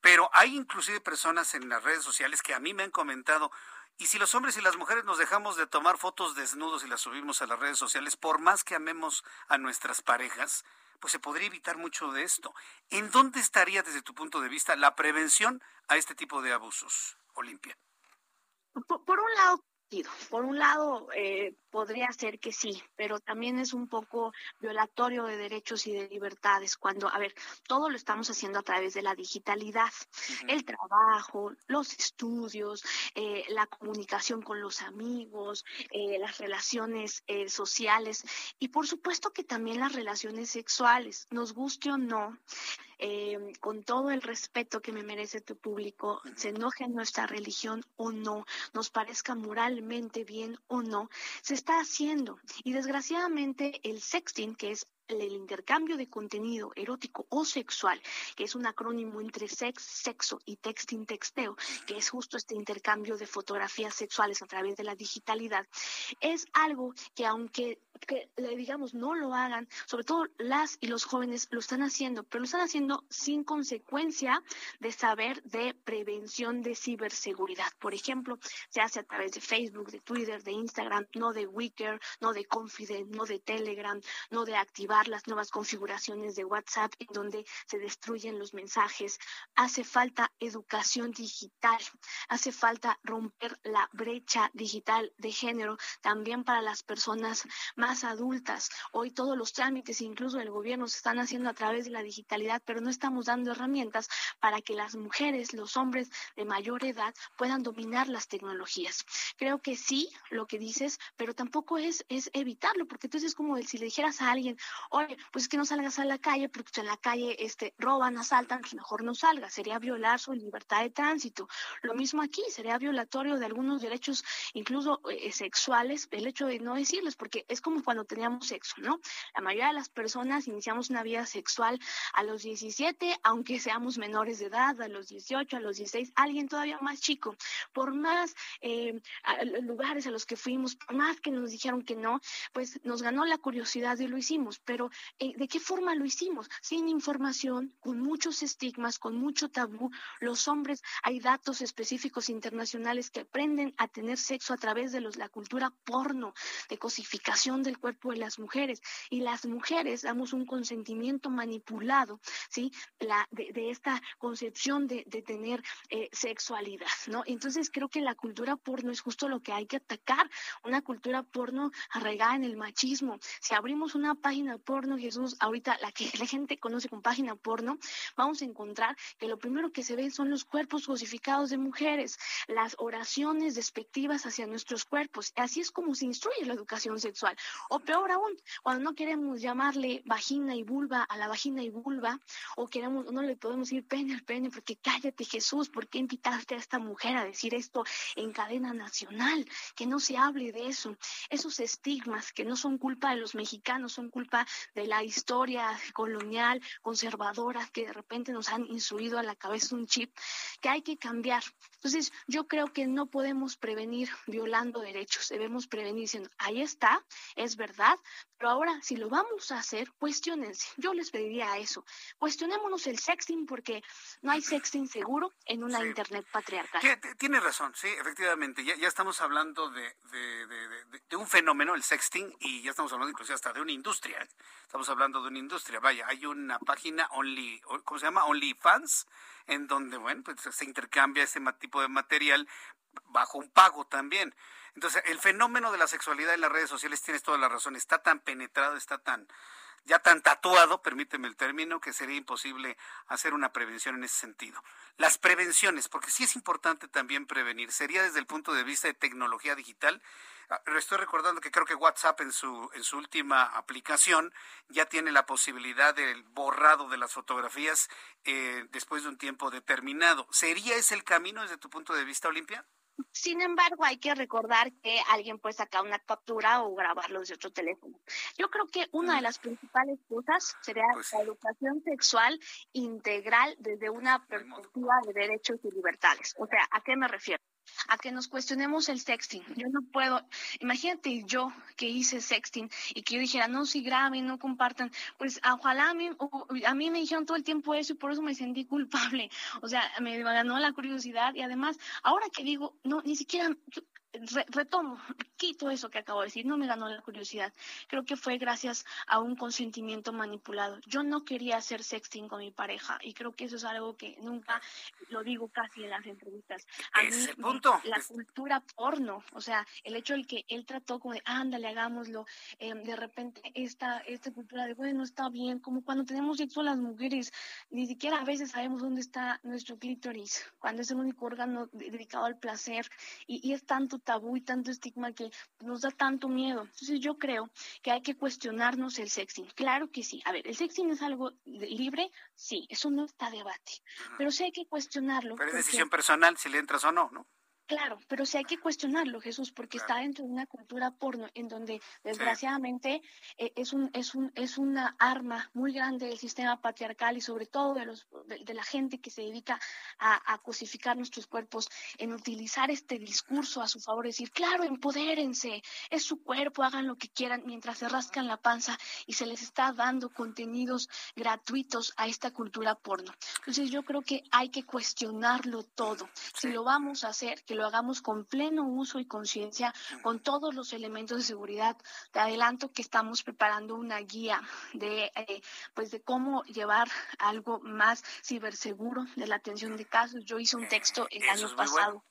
Pero hay inclusive personas en las redes sociales que a mí me han comentado, y si los hombres y las mujeres nos dejamos de tomar fotos desnudos y las subimos a las redes sociales, por más que amemos a nuestras parejas, pues se podría evitar mucho de esto. ¿En dónde estaría desde tu punto de vista la prevención a este tipo de abusos, Olimpia? Por, un lado, por un lado, eh, podría ser que sí, pero también es un poco violatorio de derechos y de libertades cuando, a ver, todo lo estamos haciendo a través de la digitalidad, el trabajo, los estudios, eh, la comunicación con los amigos, eh, las relaciones sociales y por supuesto que también las relaciones sexuales, nos guste o no. Eh, con todo el respeto que me merece tu público, se enoje en nuestra religión o no, nos parezca moralmente bien o no, se está haciendo. Y desgraciadamente el sexting, que es el intercambio de contenido erótico o sexual, que es un acrónimo entre sex, sexo y texting, texteo, que es justo este intercambio de fotografías sexuales a través de la digitalidad, es algo que aunque que digamos no lo hagan, sobre todo las y los jóvenes lo están haciendo, pero lo están haciendo sin consecuencia de saber de prevención de ciberseguridad. Por ejemplo, se hace a través de Facebook, de Twitter, de Instagram, no de Wicker, no de Confident, no de Telegram, no de activar las nuevas configuraciones de WhatsApp en donde se destruyen los mensajes. Hace falta educación digital, hace falta romper la brecha digital de género también para las personas más adultas. Hoy todos los trámites, incluso el gobierno, se están haciendo a través de la digitalidad, pero no estamos dando herramientas para que las mujeres, los hombres de mayor edad puedan dominar las tecnologías. Creo que sí, lo que dices, pero tampoco es, es evitarlo, porque entonces es como si le dijeras a alguien, oye, pues es que no salgas a la calle porque pues, en la calle este, roban, asaltan, pues mejor no salga, sería violar su libertad de tránsito. Lo mismo aquí, sería violatorio de algunos derechos, incluso eh, sexuales, el hecho de no decirles, porque es como cuando teníamos sexo, ¿no? La mayoría de las personas iniciamos una vida sexual a los 17, aunque seamos menores de edad, a los 18, a los 16, alguien todavía más chico, por más eh, lugares a los que fuimos, por más que nos dijeron que no, pues nos ganó la curiosidad y lo hicimos eh, ¿de qué forma lo hicimos? Sin información, con muchos estigmas, con mucho tabú. Los hombres, hay datos específicos internacionales que aprenden a tener sexo a través de los, la cultura porno, de cosificación del cuerpo de las mujeres. Y las mujeres damos un consentimiento manipulado, ¿sí? La, de, esta concepción de, tener eh, sexualidad, ¿no? Entonces creo que la cultura porno es justo lo que hay que atacar, una cultura porno arraigada en el machismo. Si abrimos una página porno, Jesús, ahorita la que la gente conoce con página porno, vamos a encontrar que lo primero que se ve son los cuerpos cosificados de mujeres, las oraciones despectivas hacia nuestros cuerpos. Así es como se instruye la educación sexual. O peor aún, cuando no queremos llamarle vagina y vulva a la vagina y vulva, o queremos, no le podemos decir pene al pene, porque cállate Jesús, ¿por qué invitaste a esta mujer a decir esto en cadena nacional? Que no se hable de eso. Esos estigmas que no son culpa de los mexicanos, son culpa de la historia colonial, conservadora, que de repente nos han instruido a la cabeza un chip que hay que cambiar. Entonces, yo creo que no podemos prevenir violando derechos, debemos prevenir diciendo, ahí está, es verdad, pero ahora si lo vamos a hacer, cuestionense. Yo les pediría eso. Cuestionémonos el sexting porque no hay sexting seguro en una internet patriarcal. Tiene razón, sí, efectivamente. Ya, ya estamos hablando de, de, un fenómeno, el sexting, y ya estamos hablando incluso hasta de una industria. Estamos hablando de una industria. Vaya, hay una página Only, ¿cómo se llama? OnlyFans, en donde, bueno, pues se intercambia ese tipo de material bajo un pago también. Entonces, el fenómeno de la sexualidad en las redes sociales, tienes toda la razón, está tan penetrado, está tan ya tan tatuado, permíteme el término, que sería imposible hacer una prevención en ese sentido. Las prevenciones, porque sí es importante también prevenir, sería desde el punto de vista de tecnología digital. Ah, estoy recordando que creo que WhatsApp en su, en su última aplicación ya tiene la posibilidad del borrado de las fotografías eh, después de un tiempo determinado. ¿Sería ese el camino desde tu punto de vista, Olimpia? Sin embargo, hay que recordar que alguien puede sacar una captura o grabarlo desde otro teléfono. Yo creo que una de las principales cosas sería pues la educación sexual integral desde una perspectiva de derechos y libertades. O sea, ¿a qué me refiero? A que nos cuestionemos el sexting. Yo no puedo, imagínate yo que hice sexting y que yo dijera, no, si graben, no compartan, pues ojalá a mí, a mí me dijeron todo el tiempo eso y por eso me sentí culpable. O sea, me ganó la curiosidad y además, ahora que digo, no, ni siquiera, retomo, quito eso que acabo de decir, no me ganó la curiosidad. Creo que fue gracias a un consentimiento manipulado. Yo no quería hacer sexting con mi pareja y creo que eso es algo que nunca lo digo casi en las entrevistas. A Ese punto. La cultura porno, o sea, el hecho de que él trató como de, ándale, hagámoslo, em, de repente esta, esta cultura de, bueno, está bien, como cuando tenemos sexo las mujeres, ni siquiera a veces sabemos dónde está nuestro clítoris, cuando es el único órgano dedicado al placer y, y es tanto tabú y tanto estigma que nos da tanto miedo. Entonces yo creo que hay que cuestionarnos el sexting. Claro que sí. A ver, ¿el sexting es algo libre? Sí, eso no está debate. Pero sí hay que cuestionarlo. Pero es decisión personal si le entras o no, ¿no? Claro, pero sí hay que cuestionarlo, Jesús, porque está dentro de una cultura porno en donde desgraciadamente eh, es un es un es una arma muy grande del sistema patriarcal y sobre todo de los de, la gente que se dedica a, cosificar nuestros cuerpos en utilizar este discurso a su favor, decir, claro, empodérense, es su cuerpo, hagan lo que quieran mientras se rascan la panza y se les está dando contenidos gratuitos a esta cultura porno. Entonces yo creo que hay que cuestionarlo todo. Si lo vamos a hacer, que lo hagamos con pleno uso y conciencia, con todos los elementos de seguridad. Te adelanto que estamos preparando una guía de, eh, pues de cómo llevar algo más ciberseguro de la atención de casos. Yo hice un texto el año pasado.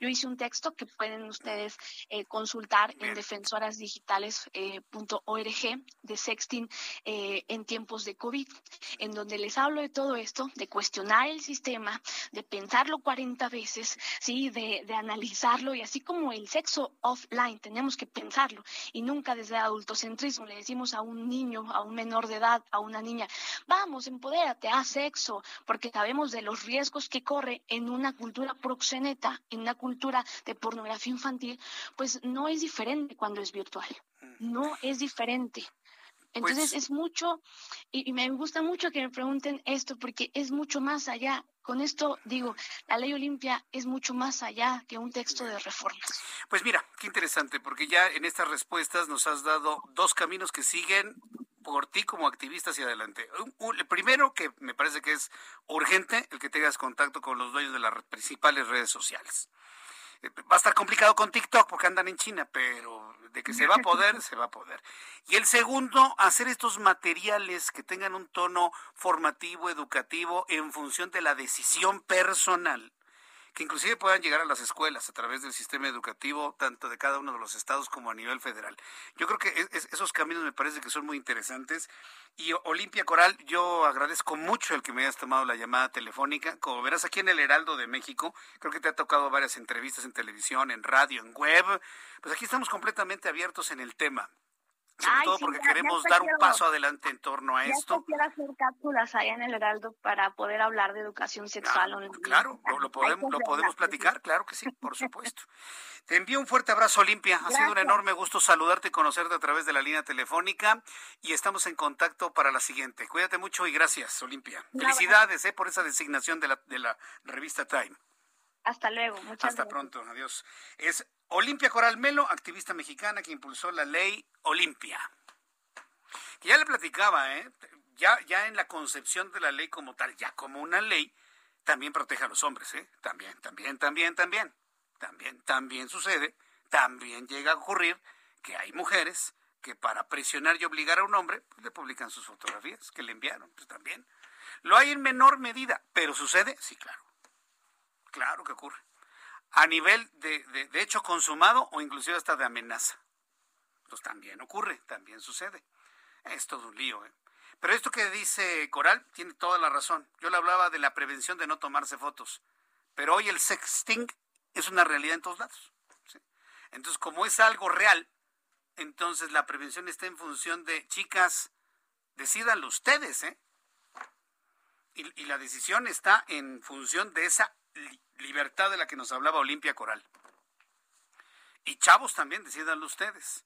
Yo hice un texto que pueden ustedes eh, consultar en defensorasdigitales.org eh, de sexting eh, en tiempos de COVID, en donde les hablo de todo esto, de cuestionar el sistema, de pensarlo 40 veces, ¿sí? de, de analizarlo y así como el sexo offline, tenemos que pensarlo y nunca desde adultocentrismo le decimos a un niño, a un menor de edad, a una niña, vamos, empodérate, haz sexo, porque sabemos de los riesgos que corre en una cultura proxeneta, en una cultura de pornografía infantil, pues no es diferente cuando es virtual. No es diferente. Entonces pues es mucho, y, me gusta mucho que me pregunten esto, porque es mucho más allá. Con esto digo, la ley Olimpia es mucho más allá que un texto de reformas. Pues mira, qué interesante, porque ya en estas respuestas nos has dado dos caminos que siguen por ti como activista hacia adelante. El primero, que me parece que es urgente, el que tengas contacto con los dueños de las principales redes sociales. Eh, va a estar complicado con TikTok porque andan en China, pero de que se va a poder, se va a poder. Y el segundo, hacer estos materiales que tengan un tono formativo, educativo, en función de la decisión personal que inclusive puedan llegar a las escuelas a través del sistema educativo, tanto de cada uno de los estados como a nivel federal. Yo creo que esos caminos me parece que son muy interesantes. Y Olimpia Coral, yo agradezco mucho el que me hayas tomado la llamada telefónica. Como verás aquí en el Heraldo de México, creo que te ha tocado varias entrevistas en televisión, en radio, en web. Pues aquí estamos completamente abiertos en el tema sobre todo porque queremos dar un paso adelante en torno a esto. quiero hacer cápsulas allá en el Heraldo para poder hablar de educación sexual. Claro, lo, podemos, lo podemos platicar, claro que sí, por supuesto. Te envío un fuerte abrazo, Olimpia. Ha sido un enorme gusto saludarte y conocerte a través de la línea telefónica y estamos en contacto para la siguiente. Cuídate mucho y gracias, Olimpia. Felicidades eh, por esa designación de la, de la revista Time. Hasta luego. Muchas Hasta pronto. Adiós. Es Olimpia Coral Melo, activista mexicana que impulsó la ley Olimpia. ya le platicaba, ¿eh? Ya, ya en la concepción de la ley como tal, ya como una ley, también protege a los hombres, ¿eh? También, también, también, también. También, también sucede, también llega a ocurrir que hay mujeres que para presionar y obligar a un hombre, pues, le publican sus fotografías que le enviaron, pues también. Lo hay en menor medida, pero sucede, sí, claro. Claro que ocurre. A nivel de, de, hecho consumado o inclusive hasta de amenaza. Pues también ocurre, también sucede. Es todo un lío. ¿eh? Pero esto que dice Coral tiene toda la razón. Yo le hablaba de la prevención de no tomarse fotos. Pero hoy el sexting es una realidad en todos lados. Entonces, como es algo real, entonces la prevención está en función de, chicas, decidanlo ustedes, ¿eh? y la decisión está en función de esa libertad de la que nos hablaba Olimpia Coral. Y chavos también, decidanlo ustedes.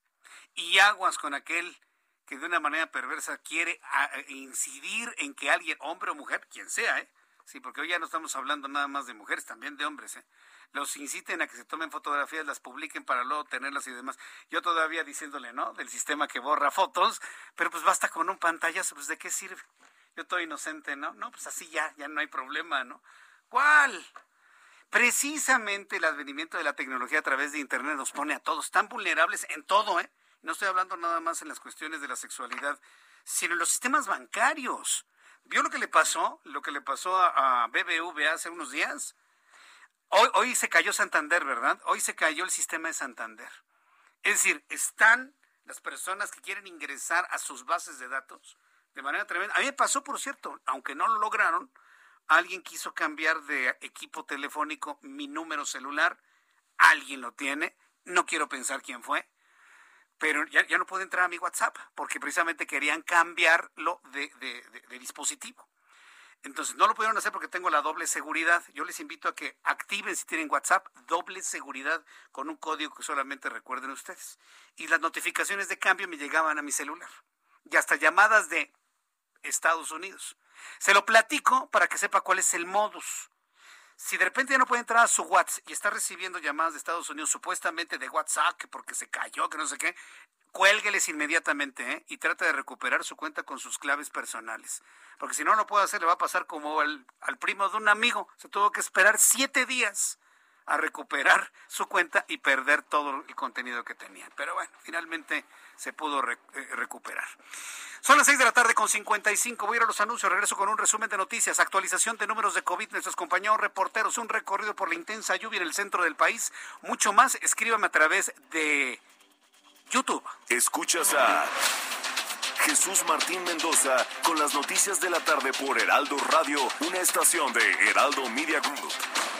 Y aguas con aquel que de una manera perversa quiere incidir en que alguien, hombre o mujer, quien sea, ¿eh? Sí, porque hoy ya no estamos hablando nada más de mujeres, también de hombres, ¿eh? Los inciten a que se tomen fotografías, las publiquen para luego tenerlas y demás. Yo todavía diciéndole, ¿no? Del sistema que borra fotos, pero pues basta con un pantallazo, pues ¿de qué sirve? Yo estoy inocente, ¿no? No, pues así ya, ya no hay problema, ¿no? ¿Cuál? Precisamente el advenimiento de la tecnología a través de Internet nos pone a todos tan vulnerables en todo, ¿eh? No estoy hablando nada más en las cuestiones de la sexualidad, sino en los sistemas bancarios. ¿Vio lo que le pasó? Lo que le pasó a, BBVA hace unos días. Hoy, hoy se cayó Santander, ¿verdad? Hoy se cayó el sistema de Santander. Es decir, están las personas que quieren ingresar a sus bases de datos de manera tremenda. A mí me pasó, por cierto, aunque no lo lograron, alguien quiso cambiar de equipo telefónico mi número celular, alguien lo tiene, no quiero pensar quién fue, pero ya, no puedo entrar a mi WhatsApp porque precisamente querían cambiarlo de, de, dispositivo. Entonces, no lo pudieron hacer porque tengo la doble seguridad. Yo les invito a que activen si tienen WhatsApp doble seguridad con un código que solamente recuerden ustedes. Y las notificaciones de cambio me llegaban a mi celular. Y hasta llamadas de Estados Unidos. Se lo platico para que sepa cuál es el modus. Si de repente ya no puede entrar a su WhatsApp y está recibiendo llamadas de Estados Unidos supuestamente de WhatsApp, que porque se cayó, que no sé qué, cuélgueles inmediatamente ¿eh? y trate de recuperar su cuenta con sus claves personales. Porque si no lo puede hacer, le va a pasar como al primo de un amigo. Se tuvo que esperar siete días a recuperar su cuenta y perder todo el contenido que tenía. Pero bueno, finalmente se pudo eh, recuperar. Son las 6 de la tarde con 55. Voy a ir a los anuncios. Regreso con un resumen de noticias. Actualización de números de COVID. Nuestros compañeros reporteros. Un recorrido por la intensa lluvia en el centro del país. Mucho más. Escríbame a través de YouTube. Escuchas a Jesús Martín Mendoza con las noticias de la tarde por Heraldo Radio, una estación de Heraldo Media Group.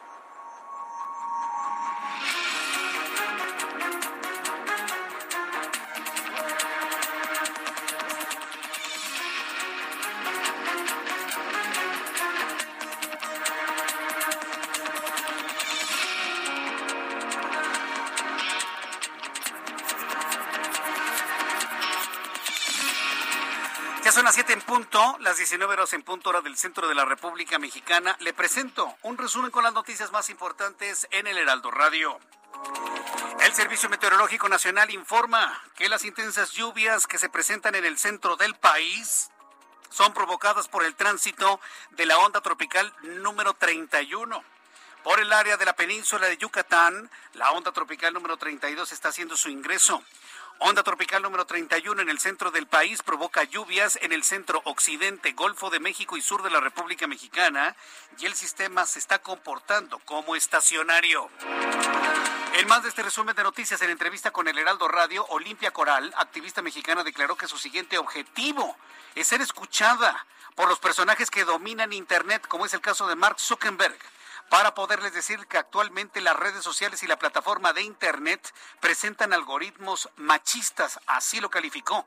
Punto, las 19 horas en punto hora del centro de la República Mexicana. Le presento un resumen con las noticias más importantes en el Heraldo Radio. El Servicio Meteorológico Nacional informa que las intensas lluvias que se presentan en el centro del país son provocadas por el tránsito de la onda tropical número 31. Por el área de la península de Yucatán, la onda tropical número 32 está haciendo su ingreso. Onda tropical número 31 en el centro del país provoca lluvias en el centro occidente, Golfo de México y sur de la República Mexicana y el sistema se está comportando como estacionario. En más de este resumen de noticias, en entrevista con el Heraldo Radio, Olimpia Coral, activista mexicana, declaró que su siguiente objetivo es ser escuchada por los personajes que dominan Internet, como es el caso de Mark Zuckerberg para poderles decir que actualmente las redes sociales y la plataforma de Internet presentan algoritmos machistas, así lo calificó.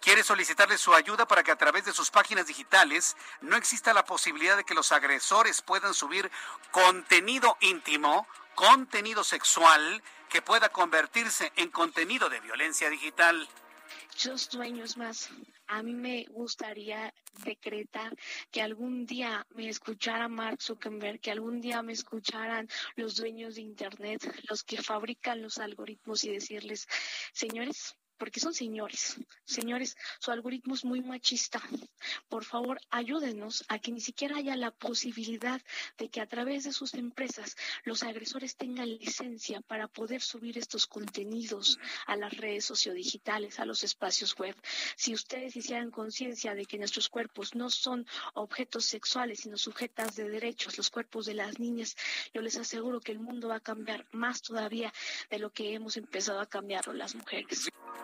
Quiere solicitarles su ayuda para que a través de sus páginas digitales no exista la posibilidad de que los agresores puedan subir contenido íntimo, contenido sexual, que pueda convertirse en contenido de violencia digital. Muchos sueños más. A mí me gustaría decretar que algún día me escuchara Mark Zuckerberg, que algún día me escucharan los dueños de Internet, los que fabrican los algoritmos y decirles, señores, porque son señores. Señores, su algoritmo es muy machista. Por favor, ayúdenos a que ni siquiera haya la posibilidad de que a través de sus empresas los agresores tengan licencia para poder subir estos contenidos a las redes sociodigitales, a los espacios web. Si ustedes hicieran conciencia de que nuestros cuerpos no son objetos sexuales, sino sujetas de derechos, los cuerpos de las niñas, yo les aseguro que el mundo va a cambiar más todavía de lo que hemos empezado a cambiarlo las mujeres.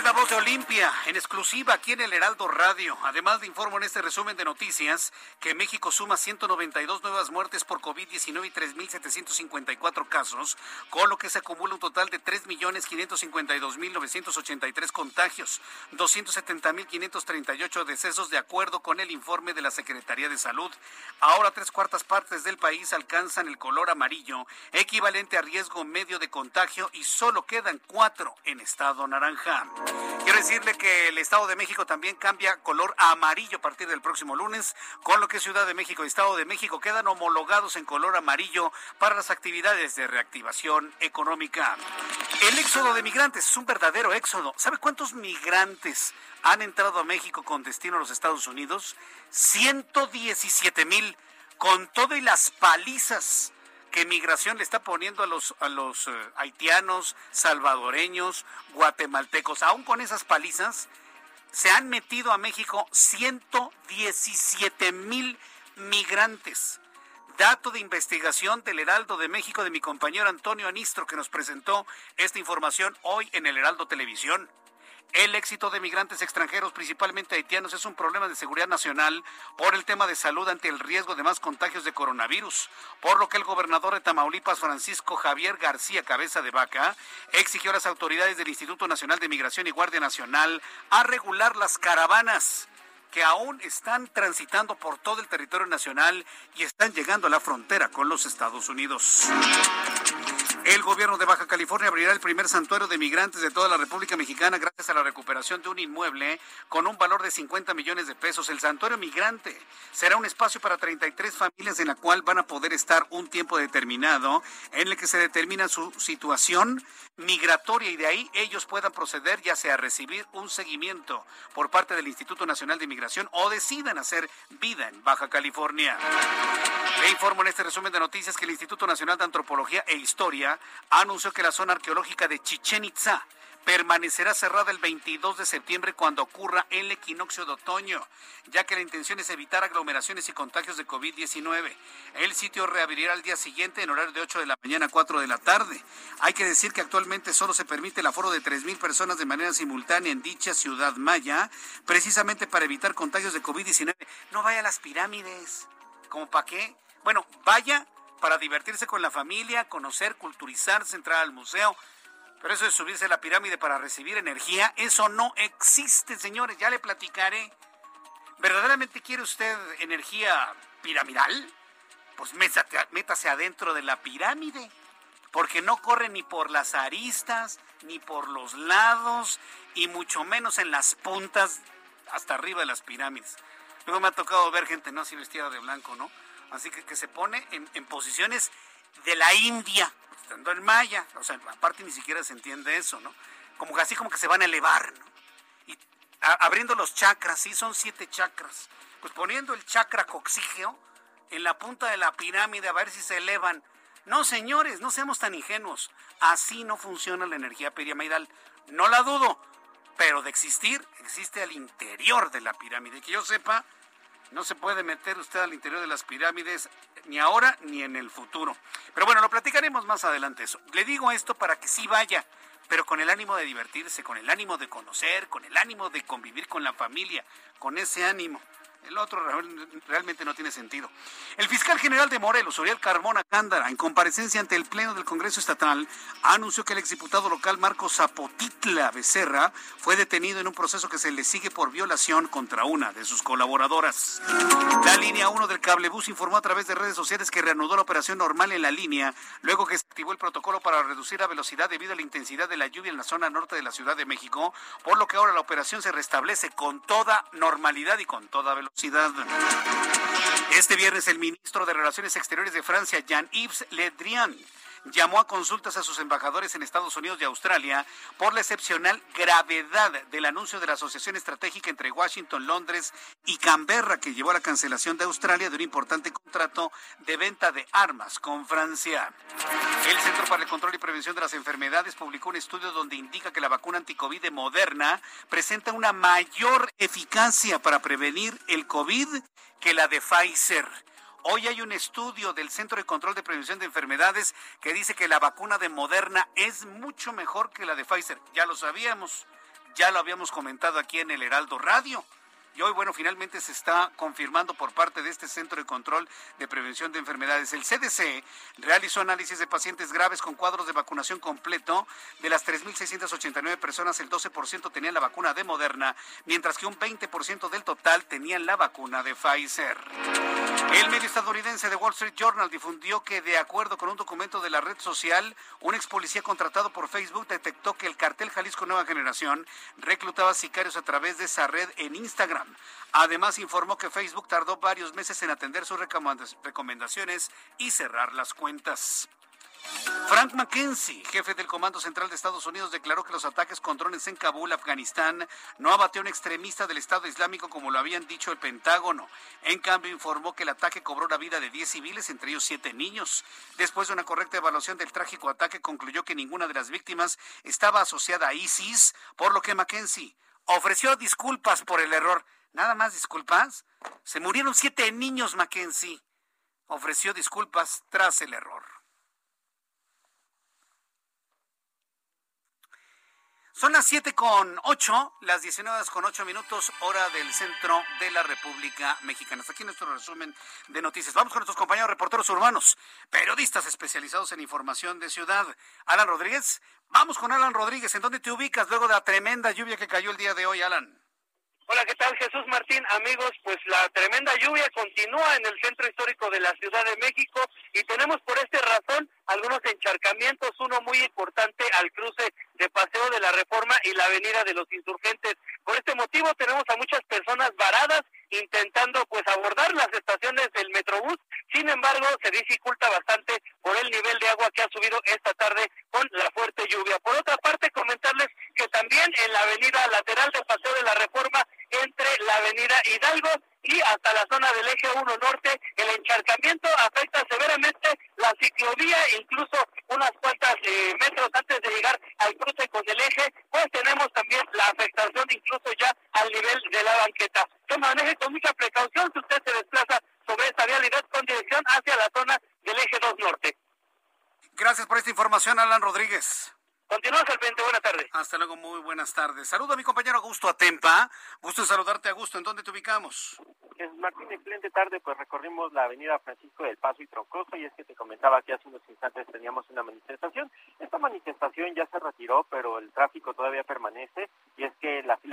Es la voz de Olimpia, en exclusiva aquí en el Heraldo Radio. Además, le informo en este resumen de noticias que México suma 192 nuevas muertes por COVID-19 y 3.754 casos, con lo que se acumula un total de 3.552.983 contagios, 270.538 decesos de acuerdo con el informe de la Secretaría de Salud. Ahora tres cuartas partes del país alcanzan el color amarillo, equivalente a riesgo medio de contagio, y solo quedan cuatro en estado naranja. Quiero decirle que el Estado de México también cambia color amarillo a partir del próximo lunes, con lo que Ciudad de México y Estado de México quedan homologados en color amarillo para las actividades de reactivación económica. El éxodo de migrantes es un verdadero éxodo. ¿Sabe cuántos migrantes han entrado a México con destino a los Estados Unidos? 117 mil, con todo y las palizas que migración le está poniendo a los, a los eh, haitianos, salvadoreños, guatemaltecos, aún con esas palizas, se han metido a México 117 mil migrantes. Dato de investigación del Heraldo de México de mi compañero Antonio Anistro, que nos presentó esta información hoy en el Heraldo Televisión. El éxito de migrantes extranjeros, principalmente haitianos, es un problema de seguridad nacional por el tema de salud ante el riesgo de más contagios de coronavirus, por lo que el gobernador de Tamaulipas, Francisco Javier García Cabeza de Vaca, exigió a las autoridades del Instituto Nacional de Migración y Guardia Nacional a regular las caravanas que aún están transitando por todo el territorio nacional y están llegando a la frontera con los Estados Unidos. El gobierno de Baja California abrirá el primer santuario de migrantes de toda la República Mexicana gracias a la recuperación de un inmueble con un valor de 50 millones de pesos. El santuario migrante será un espacio para 33 familias en la cual van a poder estar un tiempo determinado en el que se determina su situación migratoria y de ahí ellos puedan proceder ya sea a recibir un seguimiento por parte del Instituto Nacional de Migración o decidan hacer vida en Baja California. Le informo en este resumen de noticias que el Instituto Nacional de Antropología e Historia anunció que la zona arqueológica de Chichen Itza permanecerá cerrada el 22 de septiembre cuando ocurra el equinoccio de otoño, ya que la intención es evitar aglomeraciones y contagios de COVID-19. El sitio reabrirá al día siguiente en horario de 8 de la mañana a 4 de la tarde. Hay que decir que actualmente solo se permite el aforo de 3.000 personas de manera simultánea en dicha ciudad maya, precisamente para evitar contagios de COVID-19. No vaya a las pirámides. ¿Cómo para qué? Bueno, vaya para divertirse con la familia, conocer, culturizarse, entrar al museo. Pero eso de subirse a la pirámide para recibir energía, eso no existe, señores. Ya le platicaré. ¿Verdaderamente quiere usted energía piramidal? Pues métase adentro de la pirámide. Porque no corre ni por las aristas, ni por los lados, y mucho menos en las puntas hasta arriba de las pirámides. Luego me ha tocado ver gente no así vestida de blanco, ¿no? Así que, que se pone en, posiciones de la India, estando en Maya. O sea, aparte ni siquiera se entiende eso, ¿no? Como que así como que se van a elevar, ¿no? Y abriendo los chakras, sí, son siete chakras. Pues poniendo el chakra coxígeo en la punta de la pirámide a ver si se elevan. No, señores, no seamos tan ingenuos. Así no funciona la energía piramidal. No la dudo, pero de existir, existe al interior de la pirámide. Que yo sepa, no se puede meter usted al interior de las pirámides ni ahora ni en el futuro. Pero bueno, lo platicaremos más adelante eso. Le digo esto para que sí vaya, pero con el ánimo de divertirse, con el ánimo de conocer, con el ánimo de convivir con la familia, con ese ánimo. El otro realmente no tiene sentido. El fiscal general de Morelos, Uriel Carmona Cándara, en comparecencia ante el Pleno del Congreso Estatal, anunció que el exdiputado local Marco Zapotitla Becerra fue detenido en un proceso que se le sigue por violación contra una de sus colaboradoras. La línea 1 del cablebús informó a través de redes sociales que reanudó la operación normal en la línea, luego que se activó el protocolo para reducir la velocidad debido a la intensidad de la lluvia en la zona norte de la Ciudad de México, por lo que ahora la operación se restablece con toda normalidad y con toda velocidad. Este viernes el ministro de Relaciones Exteriores de Francia, Jean-Yves Le Drian, llamó a consultas a sus embajadores en Estados Unidos y Australia por la excepcional gravedad del anuncio de la Asociación Estratégica entre Washington, Londres y Canberra que llevó a la cancelación de Australia de un importante contrato de venta de armas con Francia. El Centro para el Control y Prevención de las Enfermedades publicó un estudio donde indica que la vacuna anticovid de Moderna presenta una mayor eficacia para prevenir el COVID que la de Pfizer. Hoy hay un estudio del Centro de Control de Prevención de Enfermedades que dice que la vacuna de Moderna es mucho mejor que la de Pfizer. Ya lo sabíamos, ya lo habíamos comentado aquí en el Heraldo Radio. Y hoy, bueno, finalmente se está confirmando por parte de este Centro de Control de Prevención de Enfermedades. El CDC realizó análisis de pacientes graves con cuadros de vacunación completo. De las 3.689 personas, el 12% tenían la vacuna de Moderna, mientras que un 20% del total tenían la vacuna de Pfizer. El medio estadounidense The Wall Street Journal difundió que, de acuerdo con un documento de la red social, un ex policía contratado por Facebook detectó que el cartel Jalisco Nueva Generación reclutaba sicarios a través de esa red en Instagram. Además, informó que Facebook tardó varios meses en atender sus recomendaciones y cerrar las cuentas. Frank McKenzie, jefe del Comando Central de Estados Unidos, declaró que los ataques con drones en Kabul, Afganistán, no abatió a un extremista del Estado Islámico como lo habían dicho el Pentágono. En cambio, informó que el ataque cobró la vida de 10 civiles, entre ellos 7 niños. Después de una correcta evaluación del trágico ataque, concluyó que ninguna de las víctimas estaba asociada a ISIS, por lo que McKenzie ofreció disculpas por el error. Nada más disculpas. Se murieron siete niños, Mackenzie. Ofreció disculpas tras el error. Son las siete con ocho, las 19 con ocho minutos, hora del centro de la República Mexicana. Hasta aquí nuestro resumen de noticias. Vamos con nuestros compañeros reporteros urbanos, periodistas especializados en información de ciudad. Alan Rodríguez, vamos con Alan Rodríguez. ¿En dónde te ubicas luego de la tremenda lluvia que cayó el día de hoy, Alan? Hola, ¿qué tal Jesús Martín? Amigos, pues la tremenda lluvia continúa en el centro histórico de la Ciudad de México y tenemos por esta razón algunos encharcamientos, uno muy importante al cruce de Paseo de la Reforma y la Avenida de los Insurgentes. Por este motivo tenemos a muchas personas varadas intentando pues abordar las estaciones del Metrobús. Sin embargo, se dificulta bastante por el nivel de agua que ha subido esta tarde con la fuerte lluvia. Por otra parte, comentarles que también en la avenida lateral de Paseo de la Reforma entre la avenida Hidalgo y hasta la zona del eje 1 norte. El encharcamiento afecta severamente la ciclovía, incluso unas cuantas eh, metros antes de llegar al cruce con el eje, pues tenemos también la afectación incluso ya al nivel de la banqueta. Maneje con mucha precaución si usted se desplaza sobre esta vialidad con dirección hacia la zona del eje 2 norte. Gracias por esta información, Alan Rodríguez. Continuamos al frente, buenas tardes. Hasta luego, muy buenas tardes. Saludo a mi compañero Augusto Atempa. Gusto en saludarte, Augusto. ¿En dónde te ubicamos? Martín, excelente tarde, pues recorrimos la avenida Francisco del Paso y Troncoso, y es que te comentaba que hace unos instantes teníamos una manifestación. Esta manifestación ya se retiró, pero el tráfico todavía permanece, y es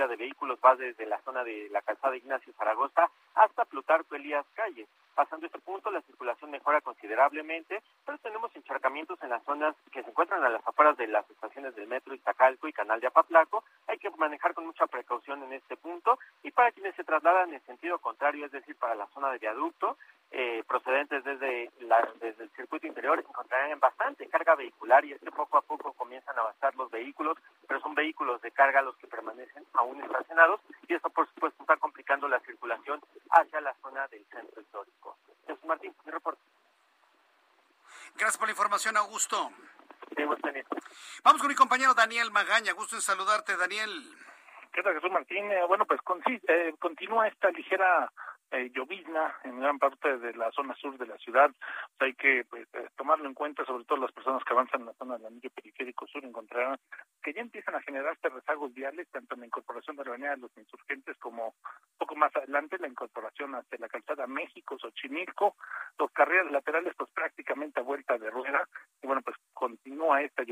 de vehículos va desde la zona de la calzada Ignacio Zaragoza hasta Plutarco Elías Calle. Pasando este punto, la circulación mejora considerablemente, pero tenemos encharcamientos en las zonas que se encuentran a las afueras de las estaciones del metro Iztacalco y Canal de Apatlaco. Hay que manejar con mucha precaución en este punto y para quienes se trasladan en sentido contrario, es decir, para la zona de viaducto, eh, procedentes desde, la, desde el circuito interior, encontrarán en bastante carga vehicular y es que poco a poco comienzan a avanzar los vehículos, pero son vehículos de carga los que permanecen aún estacionados y esto por supuesto está complicando la circulación hacia la zona del centro histórico. Jesús Martín, mi reporte. Gracias por la información, Augusto. Vamos con mi compañero Daniel Magaña. Gusto en saludarte, Daniel. ¿Qué tal, Jesús Martín? Eh, bueno, pues con, eh, continúa esta ligera eh, llovizna en gran parte de la zona sur de la ciudad. hay que pues, eh, tomarlo en cuenta, sobre todo las personas que avanzan en la zona del anillo periférico sur encontrarán que ya empiezan a generarse rezagos viales, tanto en la incorporación de la avenida de los insurgentes como poco más adelante la incorporación hacia la calzada México, Xochimilco, los carriles laterales pues prácticamente a vuelta de rueda. Y bueno, pues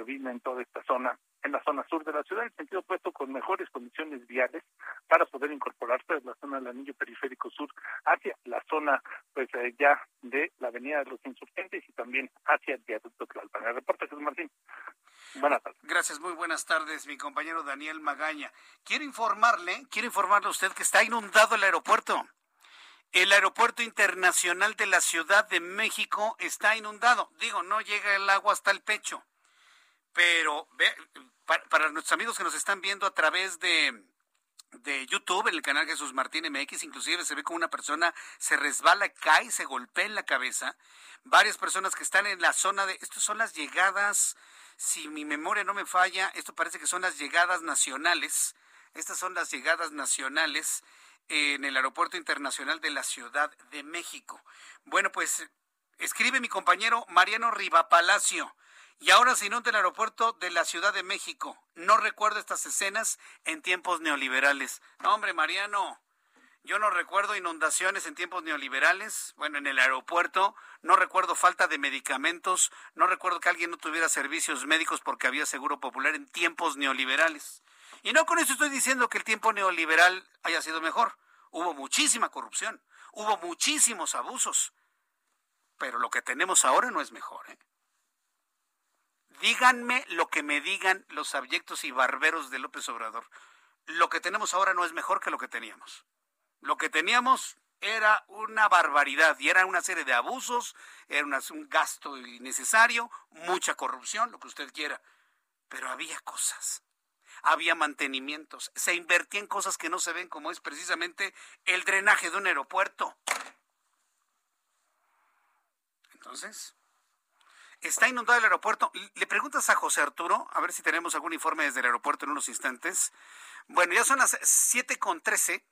en toda esta zona, en la zona sur de la ciudad, en sentido opuesto con mejores condiciones viales para poder incorporarse a la zona del anillo periférico sur hacia la zona pues eh, ya de la avenida de los insurgentes y también hacia el viaducto Tlalpan. El reporte Jesús Martín. Buenas tardes. Gracias, muy buenas tardes, mi compañero Daniel Magaña. Quiero informarle, quiero informarle a usted que está inundado el aeropuerto. El aeropuerto internacional de la Ciudad de México está inundado. Digo, no llega el agua hasta el pecho. Pero para, nuestros amigos que nos están viendo a través de, de YouTube, en el canal Jesús Martín MX, inclusive se ve como una persona se resbala, cae, se golpea en la cabeza. Varias personas que están en la zona de... Estas son las llegadas, si mi memoria no me falla, esto parece que son las llegadas nacionales. Estas son las llegadas nacionales en el Aeropuerto Internacional de la Ciudad de México. Bueno, pues escribe mi compañero Mariano Riva Palacio. Y ahora se inunda el aeropuerto de la Ciudad de México. No recuerdo estas escenas en tiempos neoliberales. No, hombre, Mariano, yo no recuerdo inundaciones en tiempos neoliberales. Bueno, en el aeropuerto no recuerdo falta de medicamentos. No recuerdo que alguien no tuviera servicios médicos porque había seguro popular en tiempos neoliberales. Y no con eso estoy diciendo que el tiempo neoliberal haya sido mejor. Hubo muchísima corrupción, hubo muchísimos abusos. Pero lo que tenemos ahora no es mejor. ¿eh? Díganme lo que me digan los abyectos y barberos de López Obrador. Lo que tenemos ahora no es mejor que lo que teníamos. Lo que teníamos era una barbaridad y era una serie de abusos, era un gasto innecesario, mucha corrupción, lo que usted quiera. Pero había cosas había mantenimientos, se invertía en cosas que no se ven como es precisamente el drenaje de un aeropuerto. Entonces, está inundado el aeropuerto. Le preguntas a José Arturo, a ver si tenemos algún informe desde el aeropuerto en unos instantes. Bueno, ya son las 7 con 13,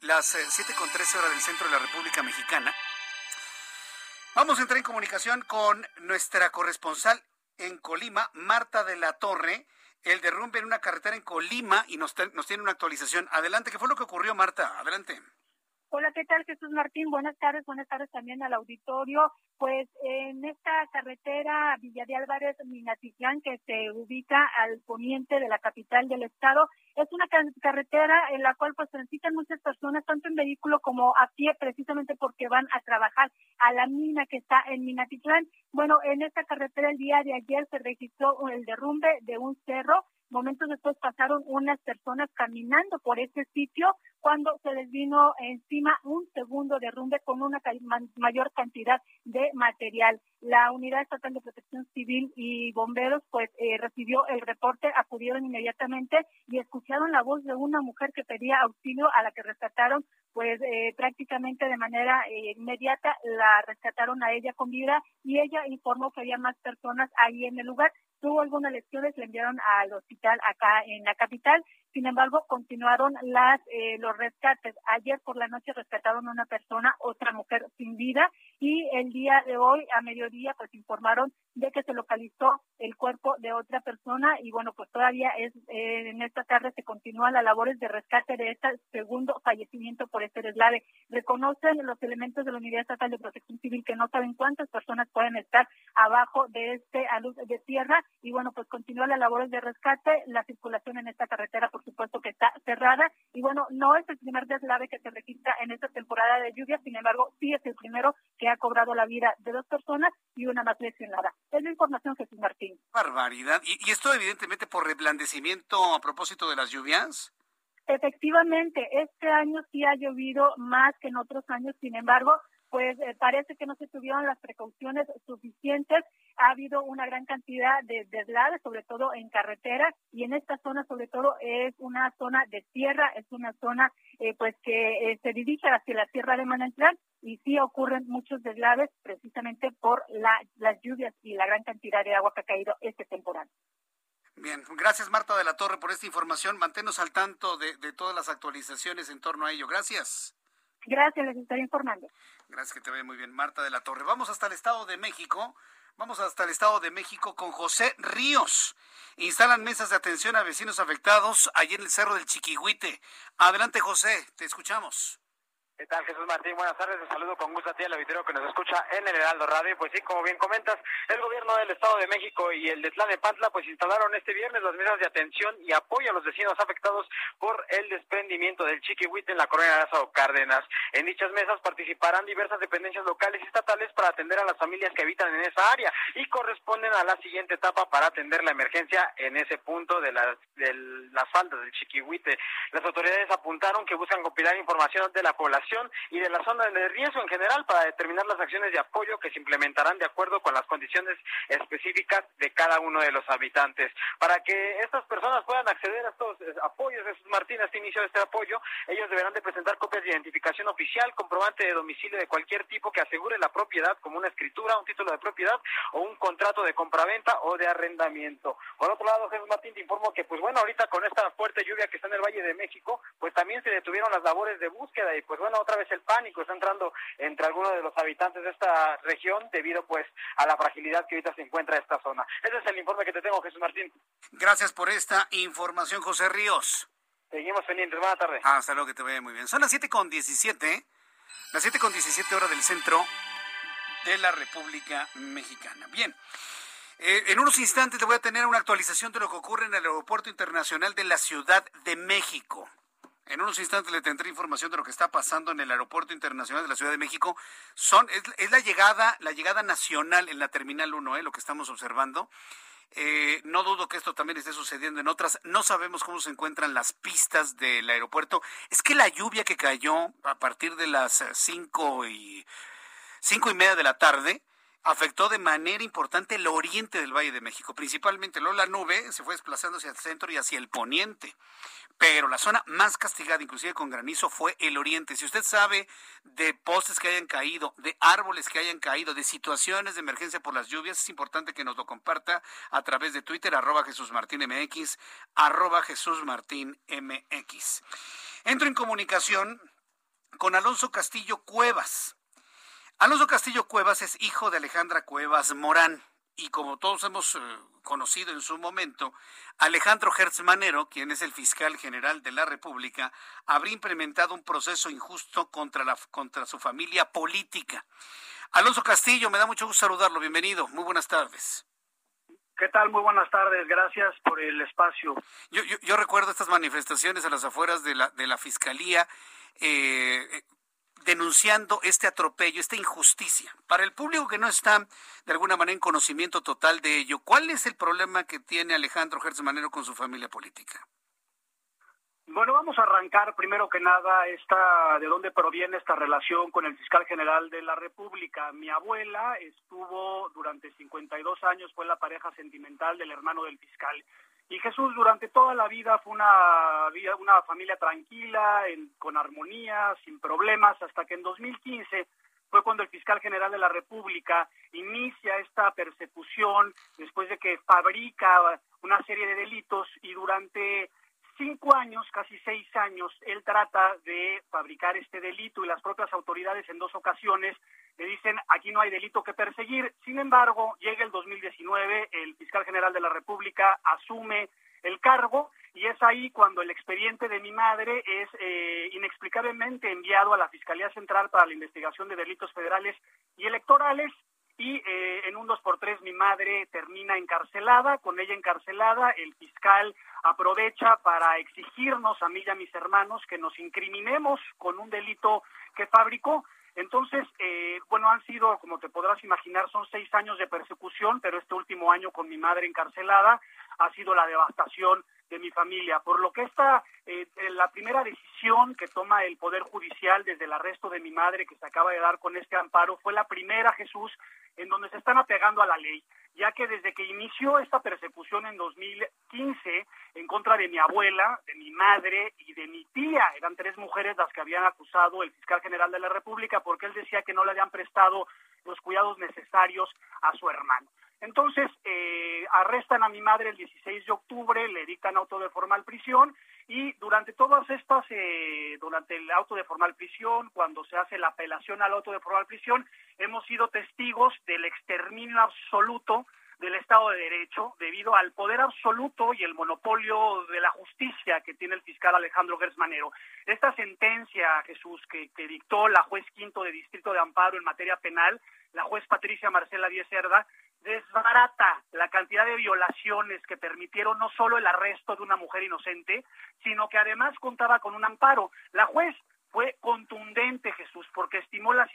las 7 eh, con 13 horas del centro de la República Mexicana. Vamos a entrar en comunicación con nuestra corresponsal en Colima, Marta de la Torre, el derrumbe en una carretera en Colima y nos, nos tiene una actualización. Adelante, ¿qué fue lo que ocurrió, Marta? Adelante. Hola, ¿qué tal Jesús Martín? Buenas tardes, buenas tardes también al auditorio. Pues en esta carretera Villa de Álvarez Minatitlán, que se ubica al poniente de la capital del estado, es una carretera en la cual pues transitan muchas personas, tanto en vehículo como a pie, precisamente porque van a trabajar a la mina que está en Minatitlán. Bueno, en esta carretera el día de ayer se registró el derrumbe de un cerro Momentos después pasaron unas personas caminando por ese sitio cuando se les vino encima un segundo derrumbe con una mayor cantidad de material. La Unidad Estatal de Protección Civil y bomberos pues eh, recibió el reporte, acudieron inmediatamente y escucharon la voz de una mujer que pedía auxilio a la que rescataron pues eh, prácticamente de manera eh, inmediata la rescataron a ella con vida y ella informó que había más personas ahí en el lugar tuvo algunas lesiones, le enviaron al hospital acá en la capital. Sin embargo, continuaron las eh, los rescates. Ayer por la noche rescataron a una persona, otra mujer sin vida, y el día de hoy, a mediodía, pues informaron de que se localizó el cuerpo de otra persona y bueno, pues todavía es eh, en esta tarde se continúan las labores de rescate de este segundo fallecimiento por este deslave. Reconocen los elementos de la Unidad Estatal de Protección Civil que no saben cuántas personas pueden estar abajo de este luz de tierra y bueno, pues continúan las labores de rescate, la circulación en esta carretera supuesto que está cerrada y bueno, no es el primer deslave que se registra en esta temporada de lluvia, sin embargo, sí es el primero que ha cobrado la vida de dos personas y una más lesionada. Es la información, Jesús Martín. Barbaridad. ¿Y, esto evidentemente por reblandecimiento a propósito de las lluvias? Efectivamente, este año sí ha llovido más que en otros años, sin embargo, pues eh, parece que no se tuvieron las precauciones suficientes. Ha habido una gran cantidad de deslaves, sobre todo en carretera, y en esta zona, sobre todo, es una zona de tierra, es una zona eh, pues que eh, se dirige hacia la tierra de Manantial, y sí ocurren muchos deslaves precisamente por las lluvias y la gran cantidad de agua que ha caído este temporal. Bien, gracias Marta de la Torre por esta información. Manténnos al tanto de todas las actualizaciones en torno a ello. Gracias. Gracias, les estaré informando. Gracias, que te vaya muy bien, Marta de la Torre. Vamos hasta el Estado de México. Vamos hasta el Estado de México con José Ríos. Instalan mesas de atención a vecinos afectados allí en el Cerro del Chiquihuite. Adelante, José, te escuchamos. ¿Qué tal, Jesús Martín? Buenas tardes. Te saludo con gusto a ti, al auditorio que nos escucha en el Heraldo Radio. Pues sí, como bien comentas, el gobierno del Estado de México y el de Pantla pues instalaron este viernes las mesas de atención y apoyo a los vecinos afectados por el desprendimiento del Chiquihuite en la colonia Lázaro Cárdenas. En dichas mesas participarán diversas dependencias locales y estatales para atender a las familias que habitan en esa área y corresponden a la siguiente etapa para atender la emergencia en ese punto de, las de las faldas del Chiquihuite. Las autoridades apuntaron que buscan compilar información de la población y de la zona de riesgo en general para determinar las acciones de apoyo que se implementarán de acuerdo con las condiciones específicas de cada uno de los habitantes. Para que estas personas puedan acceder a estos eh, apoyos, Jesús Martín, a este inicio de este apoyo, ellos deberán de presentar copias de identificación oficial, comprobante de domicilio de cualquier tipo que asegure la propiedad, como una escritura, un título de propiedad o un contrato de compraventa o de arrendamiento. Por otro lado, Jesús Martín, te informo que, pues bueno, ahorita con esta fuerte lluvia que está en el Valle de México, pues también se detuvieron las labores de búsqueda y, pues bueno, otra vez el pánico está entrando entre algunos de los habitantes de esta región debido, pues, a la fragilidad que ahorita se encuentra esta zona. Ese es el informe que te tengo, Jesús Martín. Gracias por esta información, José Ríos. Seguimos pendientes. Buenas tardes. Hasta luego, que te vaya muy bien. Son las 7 con 17, las 7 con 17 horas del centro de la República Mexicana. Bien. Eh, en unos instantes te voy a tener una actualización de lo que ocurre en el Aeropuerto Internacional de la Ciudad de México. En unos instantes le tendré información de lo que está pasando en el Aeropuerto Internacional de la Ciudad de México. Son, es, la llegada, la llegada nacional en la Terminal 1, eh, lo que estamos observando. Eh, no dudo que esto también esté sucediendo en otras. No sabemos cómo se encuentran las pistas del aeropuerto. Es que la lluvia que cayó a partir de las cinco y cinco y media de la tarde afectó de manera importante el oriente del Valle de México, principalmente la nube se fue desplazando hacia el centro y hacia el poniente. Pero la zona más castigada, inclusive con granizo, fue el oriente. Si usted sabe de postes que hayan caído, de árboles que hayan caído, de situaciones de emergencia por las lluvias, es importante que nos lo comparta a través de Twitter, arroba Jesús Martín MX, arroba Jesús Martín MX. Entro en comunicación con Alonso Castillo Cuevas. Alonso Castillo Cuevas es hijo de Alejandra Cuevas Morán y como todos hemos eh, conocido en su momento, Alejandro Hertz Manero, quien es el fiscal general de la República, habría implementado un proceso injusto contra, la, contra su familia política. Alonso Castillo, me da mucho gusto saludarlo. Bienvenido. Muy buenas tardes. ¿Qué tal? Muy buenas tardes. Gracias por el espacio. Yo, yo, recuerdo estas manifestaciones a las afueras de la, de la Fiscalía. Eh, denunciando este atropello, esta injusticia. Para el público que no está de alguna manera en conocimiento total de ello, ¿cuál es el problema que tiene Alejandro Gertz Manero con su familia política? Bueno, vamos a arrancar primero que nada esta de dónde proviene esta relación con el fiscal general de la República. Mi abuela estuvo durante 52 años fue la pareja sentimental del hermano del fiscal y Jesús durante toda la vida fue una, una familia tranquila, con armonía, sin problemas, hasta que en 2015 fue cuando el fiscal general de la República inicia esta persecución después de que fabrica una serie de delitos y durante cinco años, casi seis años, él trata de fabricar este delito y las propias autoridades en dos ocasiones le dicen aquí no hay delito que perseguir. Sin embargo, llega el 2019, el fiscal general de la República asume el cargo y es ahí cuando el expediente de mi madre es eh, inexplicablemente enviado a la Fiscalía Central para la investigación de delitos federales y electorales y eh, en un dos por tres mi madre termina encarcelada, con ella encarcelada el fiscal aprovecha para exigirnos a mí y a mis hermanos que nos incriminemos con un delito que fabricó. Entonces, eh, bueno, han sido, como te podrás imaginar, son seis años de persecución, pero este último año con mi madre encarcelada ha sido la devastación de mi familia, por lo que esta, eh, la primera decisión que toma el Poder Judicial desde el arresto de mi madre que se acaba de dar con este amparo fue la primera, Jesús, en donde se están apegando a la ley, ya que desde que inició esta persecución en 2015 en contra de mi abuela, de mi madre y de mi tía, eran tres mujeres las que habían acusado el fiscal general de la República porque él decía que no le habían prestado los cuidados necesarios a su hermano. Entonces, eh, arrestan a mi madre el 16 de octubre, le dictan auto de formal prisión y durante todas estas, eh, durante el auto de formal prisión, cuando se hace la apelación al auto de formal prisión, hemos sido testigos del exterminio absoluto del Estado de Derecho debido al poder absoluto y el monopolio de la justicia que tiene el fiscal Alejandro Gersmanero. Esta sentencia, Jesús, que, que dictó la juez quinto de Distrito de Amparo en materia penal, la juez Patricia Marcela Díez Cerda, desbarata la cantidad de violaciones que permitieron no solo el arresto de una mujer inocente, sino que además contaba con un amparo. La juez fue contundente, Jesús, porque estimó las,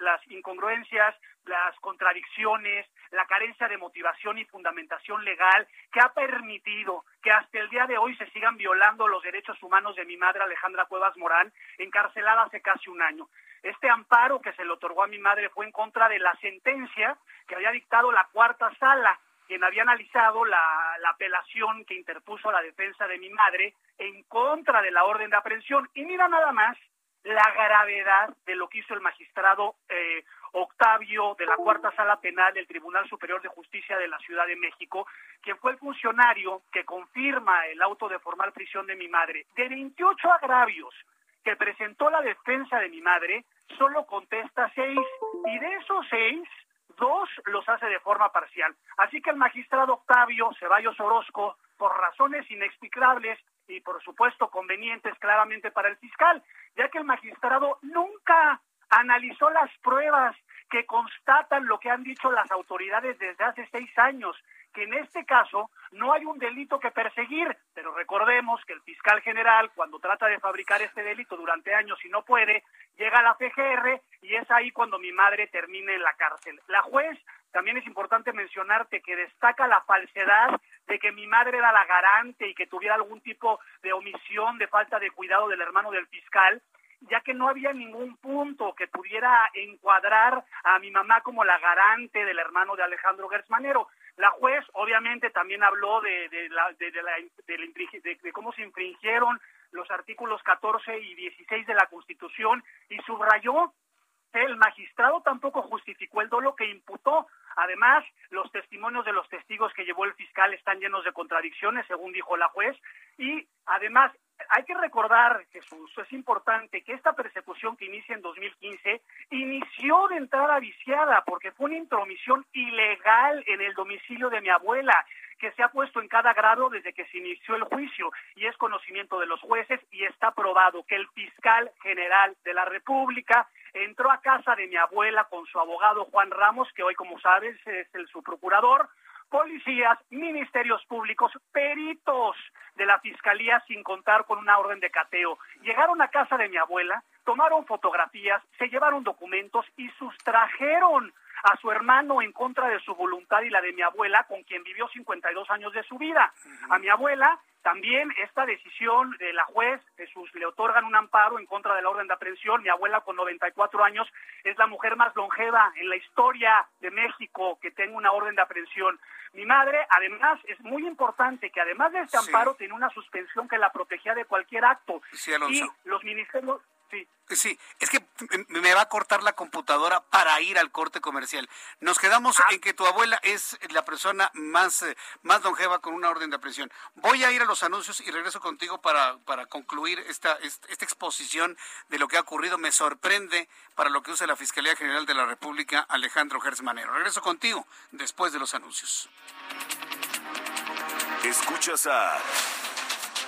las incongruencias, las contradicciones, la carencia de motivación y fundamentación legal que ha permitido que hasta el día de hoy se sigan violando los derechos humanos de mi madre Alejandra Cuevas Morán, encarcelada hace casi un año. Este amparo que se le otorgó a mi madre fue en contra de la sentencia que había dictado la cuarta sala quien había analizado la, apelación que interpuso la defensa de mi madre en contra de la orden de aprehensión. Y mira nada más la gravedad de lo que hizo el magistrado eh, Octavio de la Cuarta Sala Penal del Tribunal Superior de Justicia de la Ciudad de México, quien fue el funcionario que confirma el auto de formal prisión de mi madre. De 28 agravios que presentó la defensa de mi madre, solo contesta seis, y de esos seis, dos los hace de forma parcial. Así que el magistrado Octavio Ceballos Orozco, por razones inexplicables y por supuesto convenientes claramente para el fiscal, ya que el magistrado nunca analizó las pruebas que constatan lo que han dicho las autoridades desde hace seis años, que en este caso no hay un delito que perseguir, pero recordemos que el fiscal general, cuando trata de fabricar este delito durante años y no puede, llega a la PGR y es ahí cuando mi madre termina en la cárcel. La juez también es importante mencionarte que destaca la falsedad de que mi madre era la garante y que tuviera algún tipo de omisión, de falta de cuidado del hermano del fiscal, ya que no había ningún punto que pudiera encuadrar a mi mamá como la garante del hermano de Alejandro Gersmanero. La juez obviamente también habló de, de, la, de, de, cómo se infringieron los artículos 14 y 16 de la Constitución y subrayó que el magistrado tampoco justificó el dolo que imputó. Además, los testimonios de los testigos que llevó el fiscal están llenos de contradicciones, según dijo la juez, y además hay que recordar, Jesús, es importante que esta persecución que inicia en 2015 inició de entrada viciada porque fue una intromisión ilegal en el domicilio de mi abuela que se ha puesto en cada grado desde que se inició el juicio y es conocimiento de los jueces y está probado que el fiscal general de la República entró a casa de mi abuela con su abogado Juan Ramos, que hoy como sabes es el su procurador, policías, ministerios públicos, peritos de la fiscalía sin contar con una orden de cateo. Llegaron a casa de mi abuela, tomaron fotografías, se llevaron documentos y sustrajeron a su hermano en contra de su voluntad y la de mi abuela, con quien vivió 52 años de su vida. A mi abuela también esta decisión de la juez, Jesús, le otorgan un amparo en contra de la orden de aprehensión. Mi abuela con 94 años es la mujer más longeva en la historia de México que tenga una orden de aprehensión. Mi madre, además, es muy importante que además de este amparo tiene una suspensión que la protegía de cualquier acto. y los ministerios Sí. Sí, es que me va a cortar la computadora para ir al corte comercial. Nos quedamos ah. en que tu abuela es la persona más, eh, más longeva con una orden de aprehensión. Voy a ir a los anuncios y regreso contigo para, para concluir esta, esta exposición de lo que ha ocurrido. Me sorprende para lo que usa la Fiscalía General de la República, Alejandro Gersmanero. Regreso contigo después de los anuncios. Escuchas a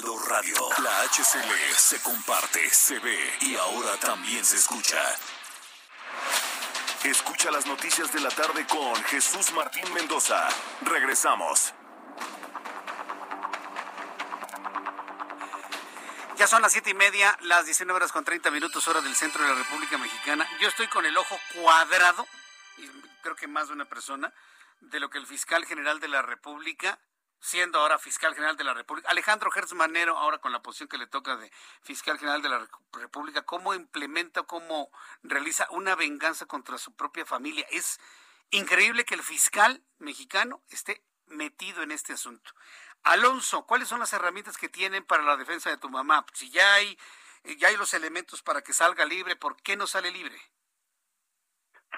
Radio. La HCL se comparte, se ve y ahora también se escucha. Escucha las noticias de la tarde con Jesús Martín Mendoza. Regresamos. Ya son las siete y media, las 19 horas con 30 minutos, hora del centro de la República Mexicana. Yo estoy con el ojo cuadrado, y creo que más de una persona, de lo que el fiscal general de la República siendo ahora fiscal general de la República. Alejandro Gertz Manero, ahora con la posición que le toca de fiscal general de la República, cómo implementa, cómo realiza una venganza contra su propia familia. Es increíble que el fiscal mexicano esté metido en este asunto. Alonso, ¿cuáles son las herramientas que tienen para la defensa de tu mamá? Si ya hay, ya hay los elementos para que salga libre, ¿por qué no sale libre?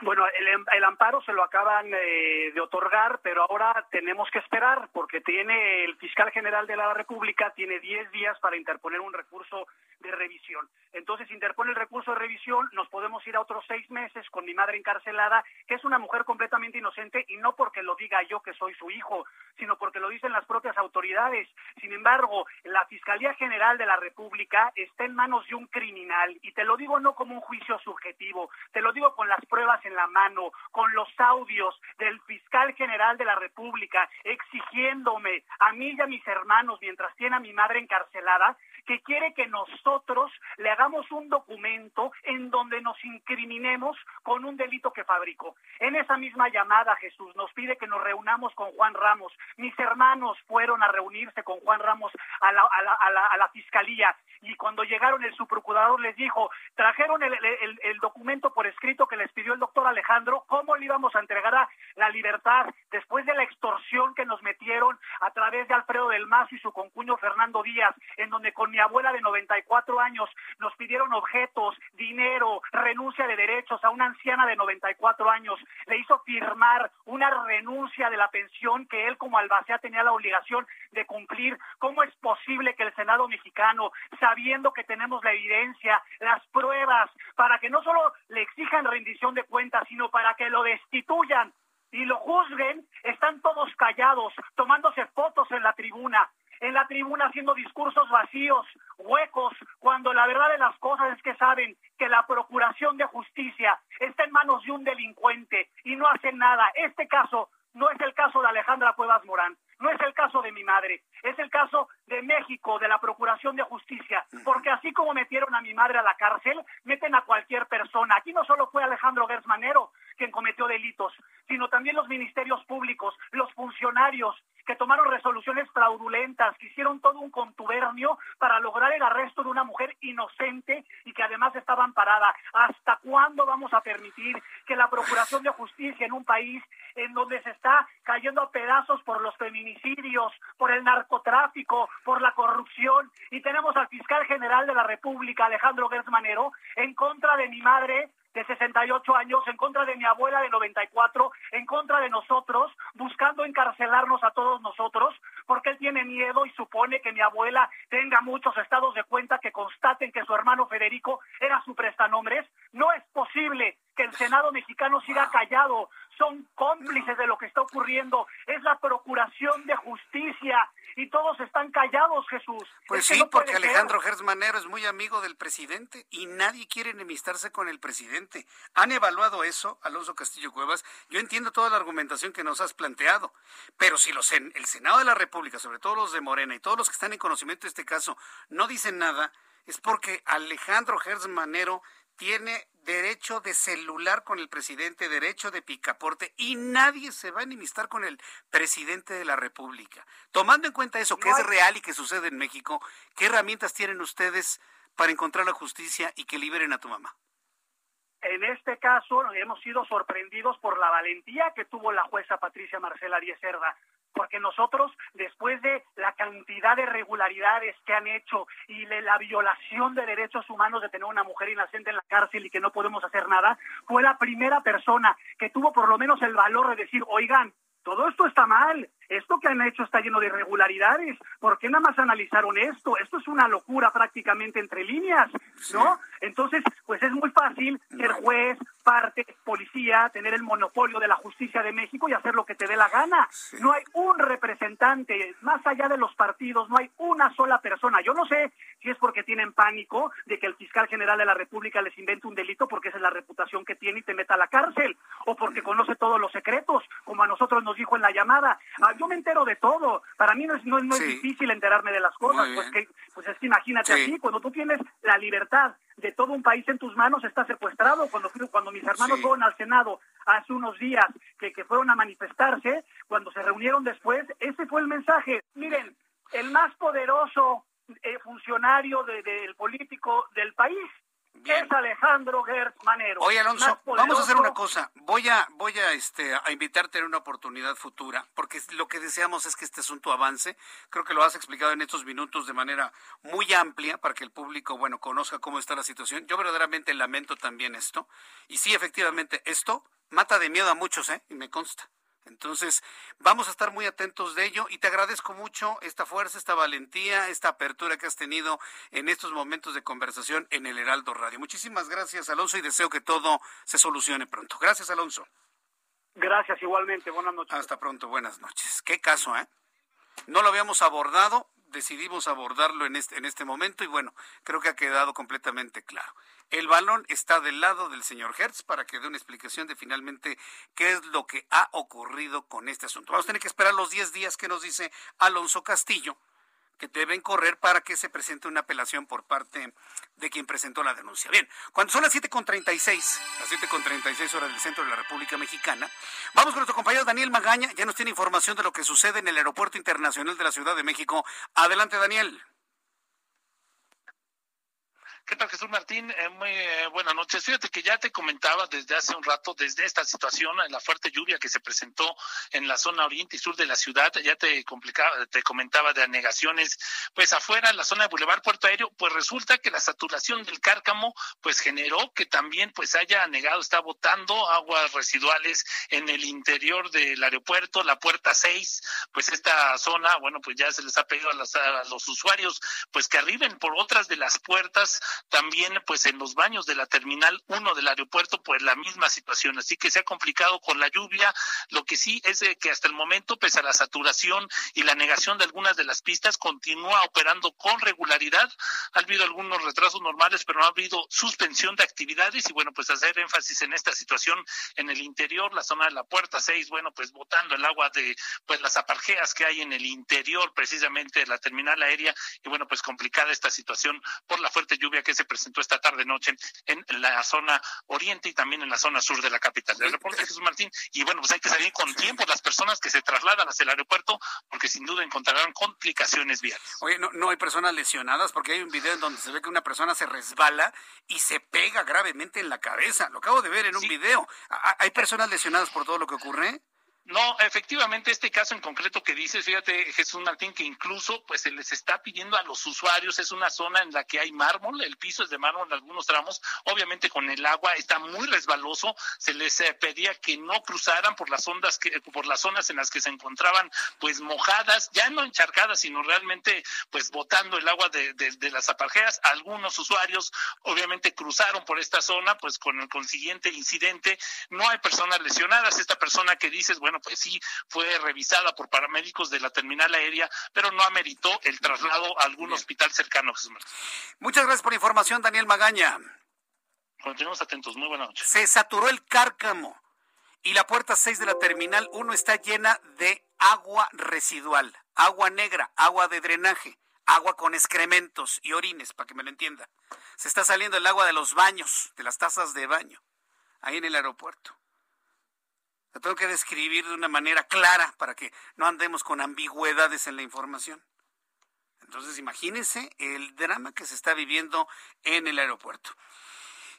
Bueno, el, amparo se lo acaban eh, de otorgar, pero ahora tenemos que esperar porque tiene el fiscal general de la República tiene 10 días para interponer un recurso de revisión. Entonces interpone el recurso de revisión, nos podemos ir a otros seis meses con mi madre encarcelada, que es una mujer completamente inocente y no porque lo diga yo que soy su hijo, sino porque lo dicen las propias autoridades. Sin embargo, la Fiscalía General de la República está en manos de un criminal y te lo digo no como un juicio subjetivo, te lo digo con las pruebas en la mano, con los audios del fiscal general de la República exigiéndome a mí y a mis hermanos mientras tiene a mi madre encarcelada que quiere que nosotros le hagamos un documento en donde nos incriminemos con un delito que fabricó. En esa misma llamada Jesús nos pide que nos reunamos con Juan Ramos. Mis hermanos fueron a reunirse con Juan Ramos a la, a la, a la, a la fiscalía y cuando llegaron el subprocurador les dijo, trajeron el, el, el, documento por escrito que les pidió el doctor Alejandro, ¿cómo le íbamos a entregar a la libertad después de la extorsión que nos metieron a través de Alfredo del Mazo y su concuño Fernando Díaz, en donde con mi abuela de 94 años nos pidieron objetos, dinero, renuncia de derechos a una anciana de 94 años, le hizo firmar una renuncia de la pensión que él como albacea tenía la obligación de cumplir. ¿Cómo es posible que el Senado mexicano, sabiendo que tenemos la evidencia, las pruebas, para que no solo le exijan rendición de cuentas, sino para que lo destituyan y lo juzguen, están todos callados, tomándose fotos en la tribuna, en la tribuna haciendo discursos vacíos, huecos, cuando la verdad de las cosas es que saben que la procuración de justicia está en manos de un delincuente y no hacen nada. Este caso no es el caso de Alejandra Cuevas Morán, no es el caso de mi madre, es el caso de México, de la Procuración de Justicia, porque así como metieron a mi madre a la cárcel, meten a cualquier persona. Aquí no solo fue Alejandro Gersmanero quien cometió delitos, sino también los ministerios públicos, los funcionarios que tomaron resoluciones fraudulentas, que hicieron todo un contubernio para lograr el arresto de una mujer inocente y que además estaba amparada. ¿Hasta cuándo vamos a permitir que la Procuración de Justicia en un país en donde se está cayendo a pedazos por los feminicidios, por el narcotráfico, por la corrupción, y tenemos al fiscal general de la República, Alejandro Gersmanero, en contra de mi madre, de 68 años, en contra de mi abuela de 94, en contra de nosotros, buscando encarcelarnos a todos nosotros, porque él tiene miedo y supone que mi abuela tenga muchos estados de cuenta que constaten que su hermano Federico era su prestanombres. No es posible que el Senado mexicano siga callado. Son cómplices de lo que está ocurriendo. Es la procuración de justicia y todos están callados, Jesús. Pues sí, porque Alejandro Gersmanero es muy amigo del presidente y nadie quiere enemistarse con el presidente. ¿Han evaluado eso, Alonso Castillo Cuevas? Yo entiendo toda la argumentación que nos has planteado, pero si los, el Senado de la República, sobre todo los de Morena y todos los que están en conocimiento de este caso, no dicen nada, es porque Alejandro Gersmanero tiene derecho de celular con el presidente, derecho de picaporte y nadie se va a enemistar con el presidente de la República. Tomando en cuenta eso, que es real y que sucede en México, ¿qué herramientas tienen ustedes para encontrar la justicia y que liberen a tu mamá? En este caso hemos sido sorprendidos por la valentía que tuvo la jueza Patricia Marcela Díez Cerda porque nosotros, después de la cantidad de irregularidades que han hecho y de la violación de derechos humanos de tener una mujer inocente en la cárcel y que no podemos hacer nada, fue la primera persona que tuvo por lo menos el valor de decir, oigan, todo esto está mal, esto que han hecho está lleno de irregularidades, ¿por qué nada más analizaron esto? Esto es una locura prácticamente entre líneas, ¿no? Entonces, pues es muy fácil ser juez, parte, policía, tener el monopolio de la justicia de México y hacer lo que te dé la gana. No hay un representante, más allá de los partidos, no hay una sola persona. Yo no sé si es porque tienen pánico de que el fiscal general de la República les invente un delito porque esa es la reputación que tiene y te meta a la cárcel, o porque conoce todos los secretos, como a nosotros nos dijo en la llamada. Yo me entero de todo. Para mí no es, no, es difícil enterarme de las cosas, pues, que, pues es que imagínate así, cuando tú tienes la libertad de todo un país en tus manos, está secuestrado. Cuando, cuando mis hermanos fueron al Senado hace unos días, que, que fueron a manifestarse, cuando se reunieron después, ese fue el mensaje. Miren, el más poderoso eh, funcionario del político del país es Alejandro Gertz Manero. Oye, Alonso, vamos a hacer una cosa. Voy a, voy a, este, a invitarte en una oportunidad futura, porque lo que deseamos es que este asunto avance. Creo que lo has explicado en estos minutos de manera muy amplia para que el público, bueno, conozca cómo está la situación. Yo verdaderamente lamento también esto. Y sí, efectivamente, esto mata de miedo a muchos, ¿eh? Y me consta. Entonces, vamos a estar muy atentos de ello y te agradezco mucho esta fuerza, esta valentía, esta apertura que has tenido en estos momentos de conversación en el Heraldo Radio. Muchísimas gracias, Alonso, y deseo que todo se solucione pronto. Gracias, Alonso. Gracias, igualmente. Buenas noches. Hasta pronto, buenas noches. Qué caso, ¿eh? No lo habíamos abordado, decidimos abordarlo en este, en este momento y bueno, creo que ha quedado completamente claro. El balón está del lado del señor Hertz para que dé una explicación de finalmente qué es lo que ha ocurrido con este asunto. Vamos a tener que esperar los 10 días que nos dice Alonso Castillo que deben correr para que se presente una apelación por parte de quien presentó la denuncia. Bien, cuando son las 7.36, las 7.36 horas del centro de la República Mexicana, vamos con nuestro compañero Daniel Magaña, ya nos tiene información de lo que sucede en el Aeropuerto Internacional de la Ciudad de México. Adelante, Daniel. ¿Qué tal, Jesús Martín? Eh, muy eh, buenas noches. Fíjate que ya te comentaba desde hace un rato, desde esta situación, la fuerte lluvia que se presentó en la zona oriente y sur de la ciudad, ya te complicaba, te comentaba de anegaciones, pues afuera, en la zona de Boulevard Puerto Aéreo, pues resulta que la saturación del cárcamo, pues generó que también pues haya anegado, está botando aguas residuales en el interior del aeropuerto, la puerta 6, pues esta zona, bueno, pues ya se les ha pedido a, a los usuarios, pues que arriben por otras de las puertas también, pues en los baños de la terminal 1 del aeropuerto, pues la misma situación. Así que se ha complicado con la lluvia. Lo que sí es que hasta el momento, pese a la saturación y la negación de algunas de las pistas, continúa operando con regularidad. Ha habido algunos retrasos normales, pero no ha habido suspensión de actividades. Y bueno, pues hacer énfasis en esta situación en el interior, la zona de la puerta 6, bueno, pues botando el agua de pues las aparjeas que hay en el interior precisamente de la terminal aérea. Y bueno, pues complicada esta situación por la fuerte lluvia que se presentó esta tarde noche en la zona oriente y también en la zona sur de la capital. El reporte Jesús Martín. Y bueno, pues hay que salir con tiempo las personas que se trasladan hacia el aeropuerto porque sin duda encontrarán complicaciones viales. Oye, no, no hay personas lesionadas porque hay un video en donde se ve que una persona se resbala y se pega gravemente en la cabeza. Lo acabo de ver en un video. ¿Hay personas lesionadas por todo lo que ocurre? No, efectivamente, este caso en concreto que dices, fíjate, Jesús Martín, que incluso pues se les está pidiendo a los usuarios, es una zona en la que hay mármol, el piso es de mármol en algunos tramos, obviamente con el agua está muy resbaloso, se les eh, pedía que no cruzaran por las ondas que, por las zonas en las que se encontraban pues mojadas, ya no encharcadas, sino realmente pues botando el agua de, de las aparjeas. Algunos usuarios obviamente cruzaron por esta zona, pues con el consiguiente incidente, no hay personas lesionadas, esta persona que dices, bueno, pues sí, fue revisada por paramédicos de la terminal aérea, pero no ameritó el traslado a algún hospital cercano. Muchas gracias por la información, Daniel Magaña. Continuamos atentos. Muy buenas noches. Se saturó el cárcamo y la puerta 6 de la terminal 1 está llena de agua residual, agua negra, agua de drenaje, agua con excrementos y orines, para que me lo entienda. Se está saliendo el agua de los baños, de las tazas de baño, ahí en el aeropuerto. La tengo que describir de una manera clara para que no andemos con ambigüedades en la información. Entonces, imagínense el drama que se está viviendo en el aeropuerto.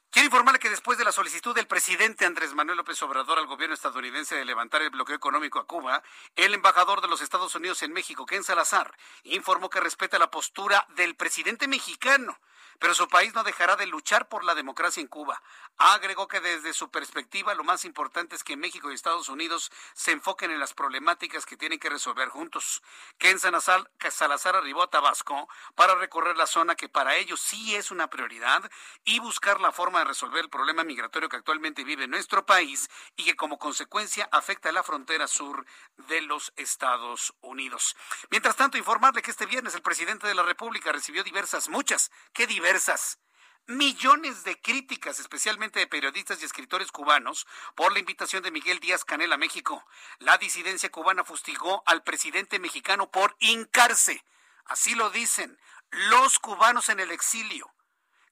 Quiero informarle que después de la solicitud del presidente Andrés Manuel López Obrador al gobierno estadounidense de levantar el bloqueo económico a Cuba, el embajador de los Estados Unidos en México, Ken Salazar, informó que respeta la postura del presidente mexicano pero su país no dejará de luchar por la democracia en Cuba. Agregó que desde su perspectiva lo más importante es que México y Estados Unidos se enfoquen en las problemáticas que tienen que resolver juntos. Ken Salazar arribó a Tabasco para recorrer la zona que para ellos sí es una prioridad y buscar la forma de resolver el problema migratorio que actualmente vive nuestro país y que como consecuencia afecta a la frontera sur de los Estados Unidos. Mientras tanto, informarle que este viernes el presidente de la República recibió diversas, muchas, qué diversas diversas. Millones de críticas, especialmente de periodistas y escritores cubanos, por la invitación de Miguel Díaz Canel a México. La disidencia cubana fustigó al presidente mexicano por hincarse. Así lo dicen los cubanos en el exilio,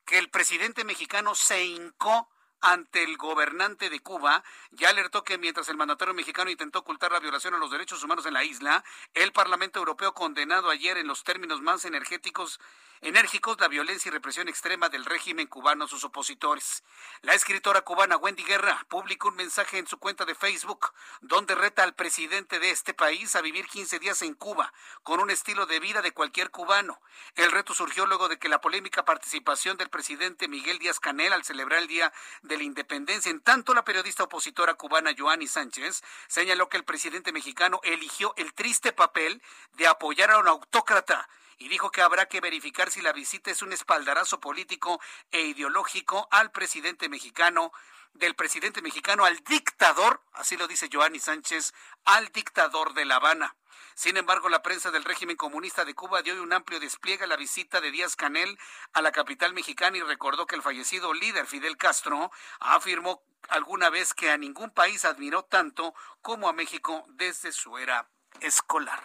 que el presidente mexicano se hincó ante el gobernante de Cuba, ya alertó que mientras el mandatario mexicano intentó ocultar la violación a los derechos humanos en la isla, el Parlamento Europeo condenado ayer en los términos más energéticos enérgicos la violencia y represión extrema del régimen cubano a sus opositores. La escritora cubana Wendy Guerra publicó un mensaje en su cuenta de Facebook donde reta al presidente de este país a vivir 15 días en Cuba con un estilo de vida de cualquier cubano. El reto surgió luego de que la polémica participación del presidente Miguel Díaz Canel al celebrar el Día de de la independencia. En tanto, la periodista opositora cubana Joanny Sánchez señaló que el presidente mexicano eligió el triste papel de apoyar a un autócrata y dijo que habrá que verificar si la visita es un espaldarazo político e ideológico al presidente mexicano, del presidente mexicano al dictador, así lo dice Joanny Sánchez, al dictador de La Habana. Sin embargo, la prensa del régimen comunista de Cuba dio un amplio despliegue a la visita de Díaz Canel a la capital mexicana y recordó que el fallecido líder Fidel Castro afirmó alguna vez que a ningún país admiró tanto como a México desde su era escolar.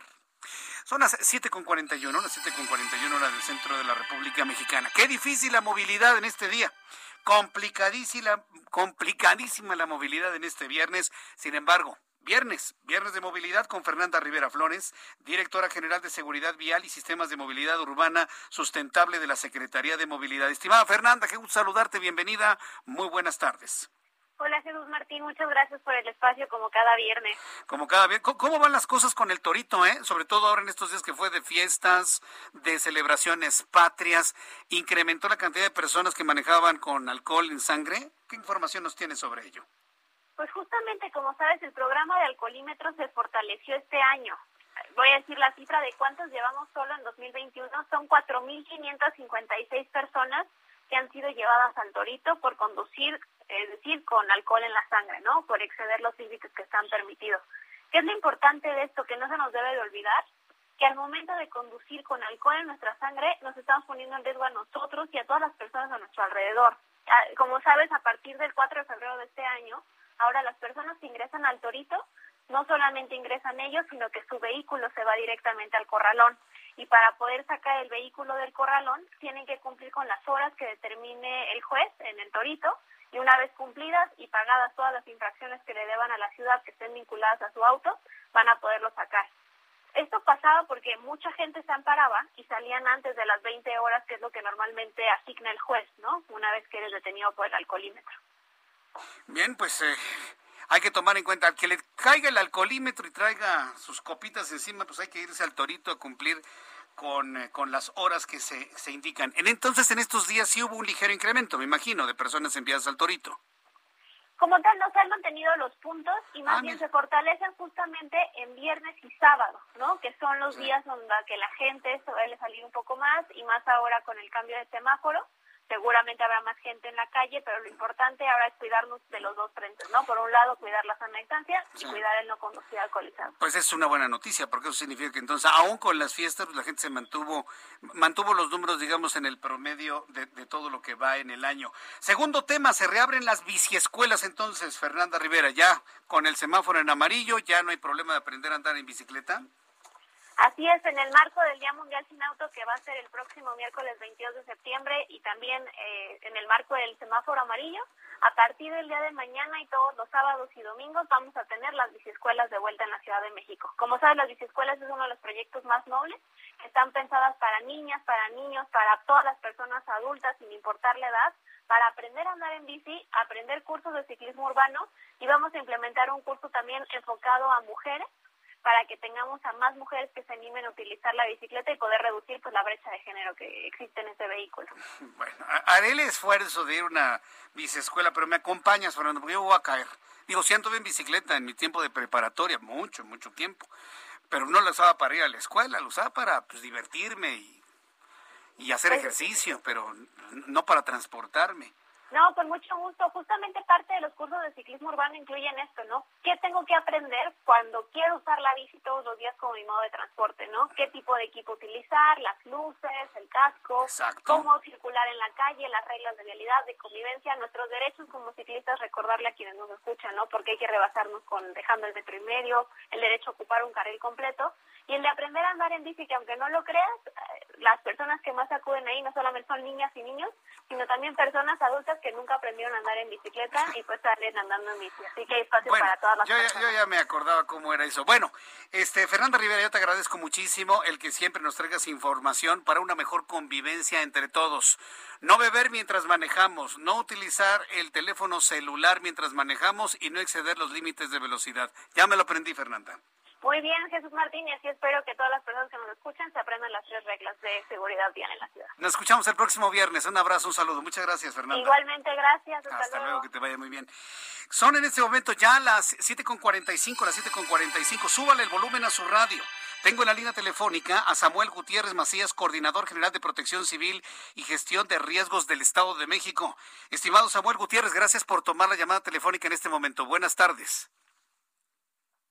Son las 7.41, las 7.41 horas del centro de la República Mexicana. Qué difícil la movilidad en este día. Complicadísima, complicadísima la movilidad en este viernes. Sin embargo, Viernes, viernes de movilidad con Fernanda Rivera Flores, directora general de Seguridad Vial y Sistemas de Movilidad Urbana Sustentable de la Secretaría de Movilidad. Estimada Fernanda, qué gusto saludarte, bienvenida, muy buenas tardes. Hola Jesús Martín, muchas gracias por el espacio como cada viernes. Como cada viernes. ¿Cómo van las cosas con el torito, eh? Sobre todo ahora en estos días que fue de fiestas, de celebraciones patrias, incrementó la cantidad de personas que manejaban con alcohol en sangre. ¿Qué información nos tiene sobre ello? Pues justamente, como sabes, el programa de alcoholímetros se fortaleció este año. Voy a decir la cifra de cuántos llevamos solo en 2021. Son 4.556 personas que han sido llevadas al torito por conducir, es decir, con alcohol en la sangre, ¿no? Por exceder los límites que están permitidos. ¿Qué es lo importante de esto que no se nos debe de olvidar? Que al momento de conducir con alcohol en nuestra sangre nos estamos poniendo en riesgo a nosotros y a todas las personas a nuestro alrededor. Ah, como sabes, a partir del 4 de febrero de este año, Ahora las personas que ingresan al Torito no solamente ingresan ellos, sino que su vehículo se va directamente al corralón. Y para poder sacar el vehículo del corralón, tienen que cumplir con las horas que determine el juez en el Torito. Y una vez cumplidas y pagadas todas las infracciones que le deban a la ciudad que estén vinculadas a su auto, van a poderlo sacar. Esto pasaba porque mucha gente se amparaba y salían antes de las 20 horas, que es lo que normalmente asigna el juez, ¿no? Una vez que eres detenido por el alcoholímetro. Bien, pues eh, hay que tomar en cuenta que le caiga el alcoholímetro y traiga sus copitas encima, pues hay que irse al torito a cumplir con, eh, con las horas que se, se indican. En, entonces, en estos días sí hubo un ligero incremento, me imagino, de personas enviadas al torito. Como tal, no se han mantenido los puntos y más ah, bien se fortalecen justamente en viernes y sábado, ¿no? Que son los días donde que la gente suele salir un poco más y más ahora con el cambio de semáforo seguramente habrá más gente en la calle, pero lo importante ahora es cuidarnos de los dos frentes, ¿no? Por un lado, cuidar la sana distancia y cuidar el no conducir alcoholizado. Pues es una buena noticia, porque eso significa que entonces, aún con las fiestas, pues la gente se mantuvo, mantuvo los números, digamos, en el promedio de, de todo lo que va en el año. Segundo tema, se reabren las biciescuelas entonces, Fernanda Rivera, ya con el semáforo en amarillo, ya no hay problema de aprender a andar en bicicleta. Así es, en el marco del Día Mundial Sin Auto, que va a ser el próximo miércoles 22 de septiembre, y también eh, en el marco del semáforo amarillo, a partir del día de mañana y todos los sábados y domingos vamos a tener las biciescuelas de vuelta en la Ciudad de México. Como sabes, las biciescuelas es uno de los proyectos más nobles, que están pensadas para niñas, para niños, para todas las personas adultas, sin importar la edad, para aprender a andar en bici, aprender cursos de ciclismo urbano, y vamos a implementar un curso también enfocado a mujeres para que tengamos a más mujeres que se animen a utilizar la bicicleta y poder reducir pues la brecha de género que existe en ese vehículo. Bueno, haré el esfuerzo de ir a una biciescuela, pero me acompañas, Fernando, porque yo voy a caer. Digo, si anduve en bicicleta en mi tiempo de preparatoria, mucho, mucho tiempo, pero no la usaba para ir a la escuela, la usaba para pues, divertirme y, y hacer pues ejercicio, pero no para transportarme. No, con mucho gusto. Justamente parte de los cursos de ciclismo urbano incluyen esto, ¿no? ¿Qué tengo que aprender cuando quiero usar la bici todos los días como mi modo de transporte, ¿no? ¿Qué tipo de equipo utilizar? Las luces, el casco, cómo circular en la calle, las reglas de vialidad, de convivencia, nuestros derechos como ciclistas, recordarle a quienes nos escuchan, ¿no? Porque hay que rebasarnos con dejando el metro y medio, el derecho a ocupar un carril completo y el de aprender a andar en bici, que aunque no lo creas, eh, las personas que más acuden ahí no solamente son niñas y niños, sino también personas adultas que nunca aprendieron a andar en bicicleta y pues salen andando en bici. Así que hay espacio para todas las yo personas. Ya, yo ya me acordaba cómo era eso. Bueno, este Fernanda Rivera, yo te agradezco muchísimo el que siempre nos traigas información para una mejor convivencia entre todos. No beber mientras manejamos, no utilizar el teléfono celular mientras manejamos y no exceder los límites de velocidad. Ya me lo aprendí, Fernanda. Muy bien, Jesús Martín, y así espero que todas las personas que nos escuchan se aprendan las tres reglas de seguridad vial en la ciudad. Nos escuchamos el próximo viernes. Un abrazo, un saludo. Muchas gracias, Fernanda. Igualmente, gracias. Hasta, luego. que te vaya muy bien. Son en este momento ya las 7.45, las 7.45. Súbale el volumen a su radio. Tengo en la línea telefónica a Samuel Gutiérrez Macías, coordinador general de Protección Civil y Gestión de Riesgos del Estado de México. Estimado Samuel Gutiérrez, gracias por tomar la llamada telefónica en este momento. Buenas tardes.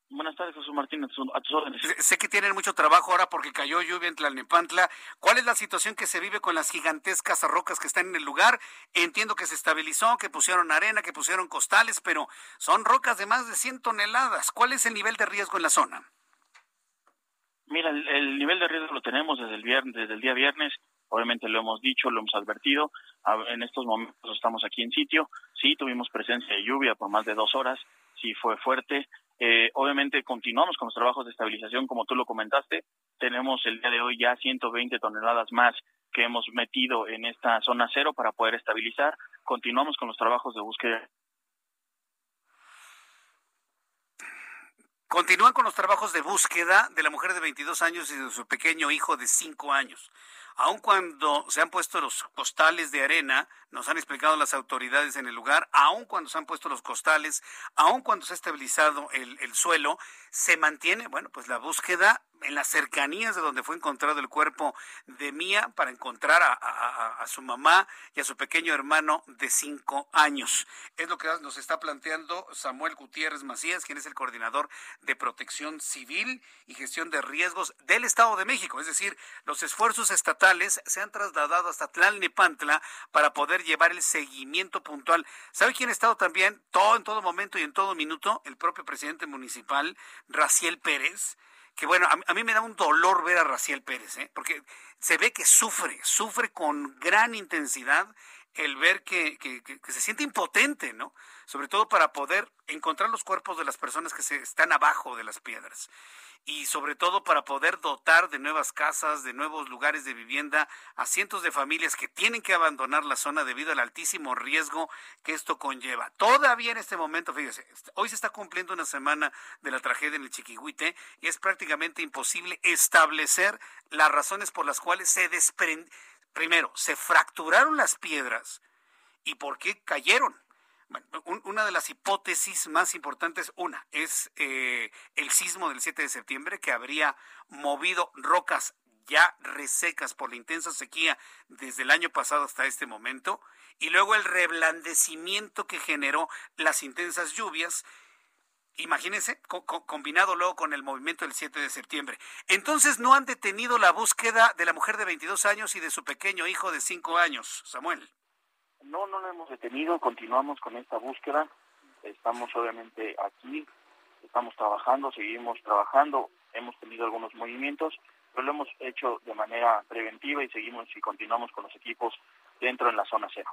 Buenas tardes, Jesús Martín, a tus órdenes. Sé que tienen mucho trabajo ahora porque cayó lluvia en Tlalnepantla. ¿Cuál es la situación que se vive con las gigantescas rocas que están en el lugar? Entiendo que se estabilizó, que pusieron arena, que pusieron costales, pero son rocas de más de 100 toneladas. ¿Cuál es el nivel de riesgo en la zona? Mira, el, nivel de riesgo lo tenemos desde el viernes, desde el día viernes. Obviamente lo hemos dicho, lo hemos advertido. En estos momentos estamos aquí en sitio. Sí, tuvimos presencia de lluvia por más de dos horas. Sí, fue fuerte. Eh, obviamente continuamos con los trabajos de estabilización, como tú lo comentaste. Tenemos el día de hoy ya 120 toneladas más que hemos metido en esta zona cero para poder estabilizar. Continuamos con los trabajos de búsqueda Continúan con los trabajos de búsqueda de la mujer de 22 años y de su pequeño hijo de 5 años. Aun cuando se han puesto los costales de arena, nos han explicado las autoridades en el lugar, aun cuando se han puesto los costales, aun cuando se ha estabilizado el, el suelo, se mantiene, bueno, pues la búsqueda en las cercanías de donde fue encontrado el cuerpo de Mía para encontrar a, su mamá y a su pequeño hermano de cinco años. Es lo que nos está planteando Samuel Gutiérrez Macías, quien es el coordinador de protección civil y gestión de riesgos del Estado de México. Es decir, los esfuerzos estatales se han trasladado hasta Tlalnepantla para poder llevar el seguimiento puntual. ¿Sabe quién ha estado también todo en todo momento y en todo minuto? El propio presidente municipal, Raciel Pérez que bueno, a, mí me da un dolor ver a Raciel Pérez, ¿eh? porque se ve que sufre, sufre con gran intensidad el ver que, que, se siente impotente, ¿no? Sobre todo para poder encontrar los cuerpos de las personas que se están abajo de las piedras y sobre todo para poder dotar de nuevas casas, de nuevos lugares de vivienda a cientos de familias que tienen que abandonar la zona debido al altísimo riesgo que esto conlleva. Todavía en este momento, fíjese, hoy se está cumpliendo una semana de la tragedia en el Chiquihuite y es prácticamente imposible establecer las razones por las cuales se desprende, primero, se fracturaron las piedras. Y por qué cayeron una de las hipótesis más importantes, una, es eh, el sismo del 7 de septiembre que habría movido rocas ya resecas por la intensa sequía desde el año pasado hasta este momento, y luego el reblandecimiento que generó las intensas lluvias, imagínense, combinado luego con el movimiento del 7 de septiembre. Entonces no han detenido la búsqueda de la mujer de 22 años y de su pequeño hijo de 5 años, Samuel. No, no lo hemos detenido, continuamos con esta búsqueda. Estamos obviamente aquí, estamos trabajando, seguimos trabajando, hemos tenido algunos movimientos, pero lo hemos hecho de manera preventiva y seguimos y continuamos con los equipos dentro en la zona cero.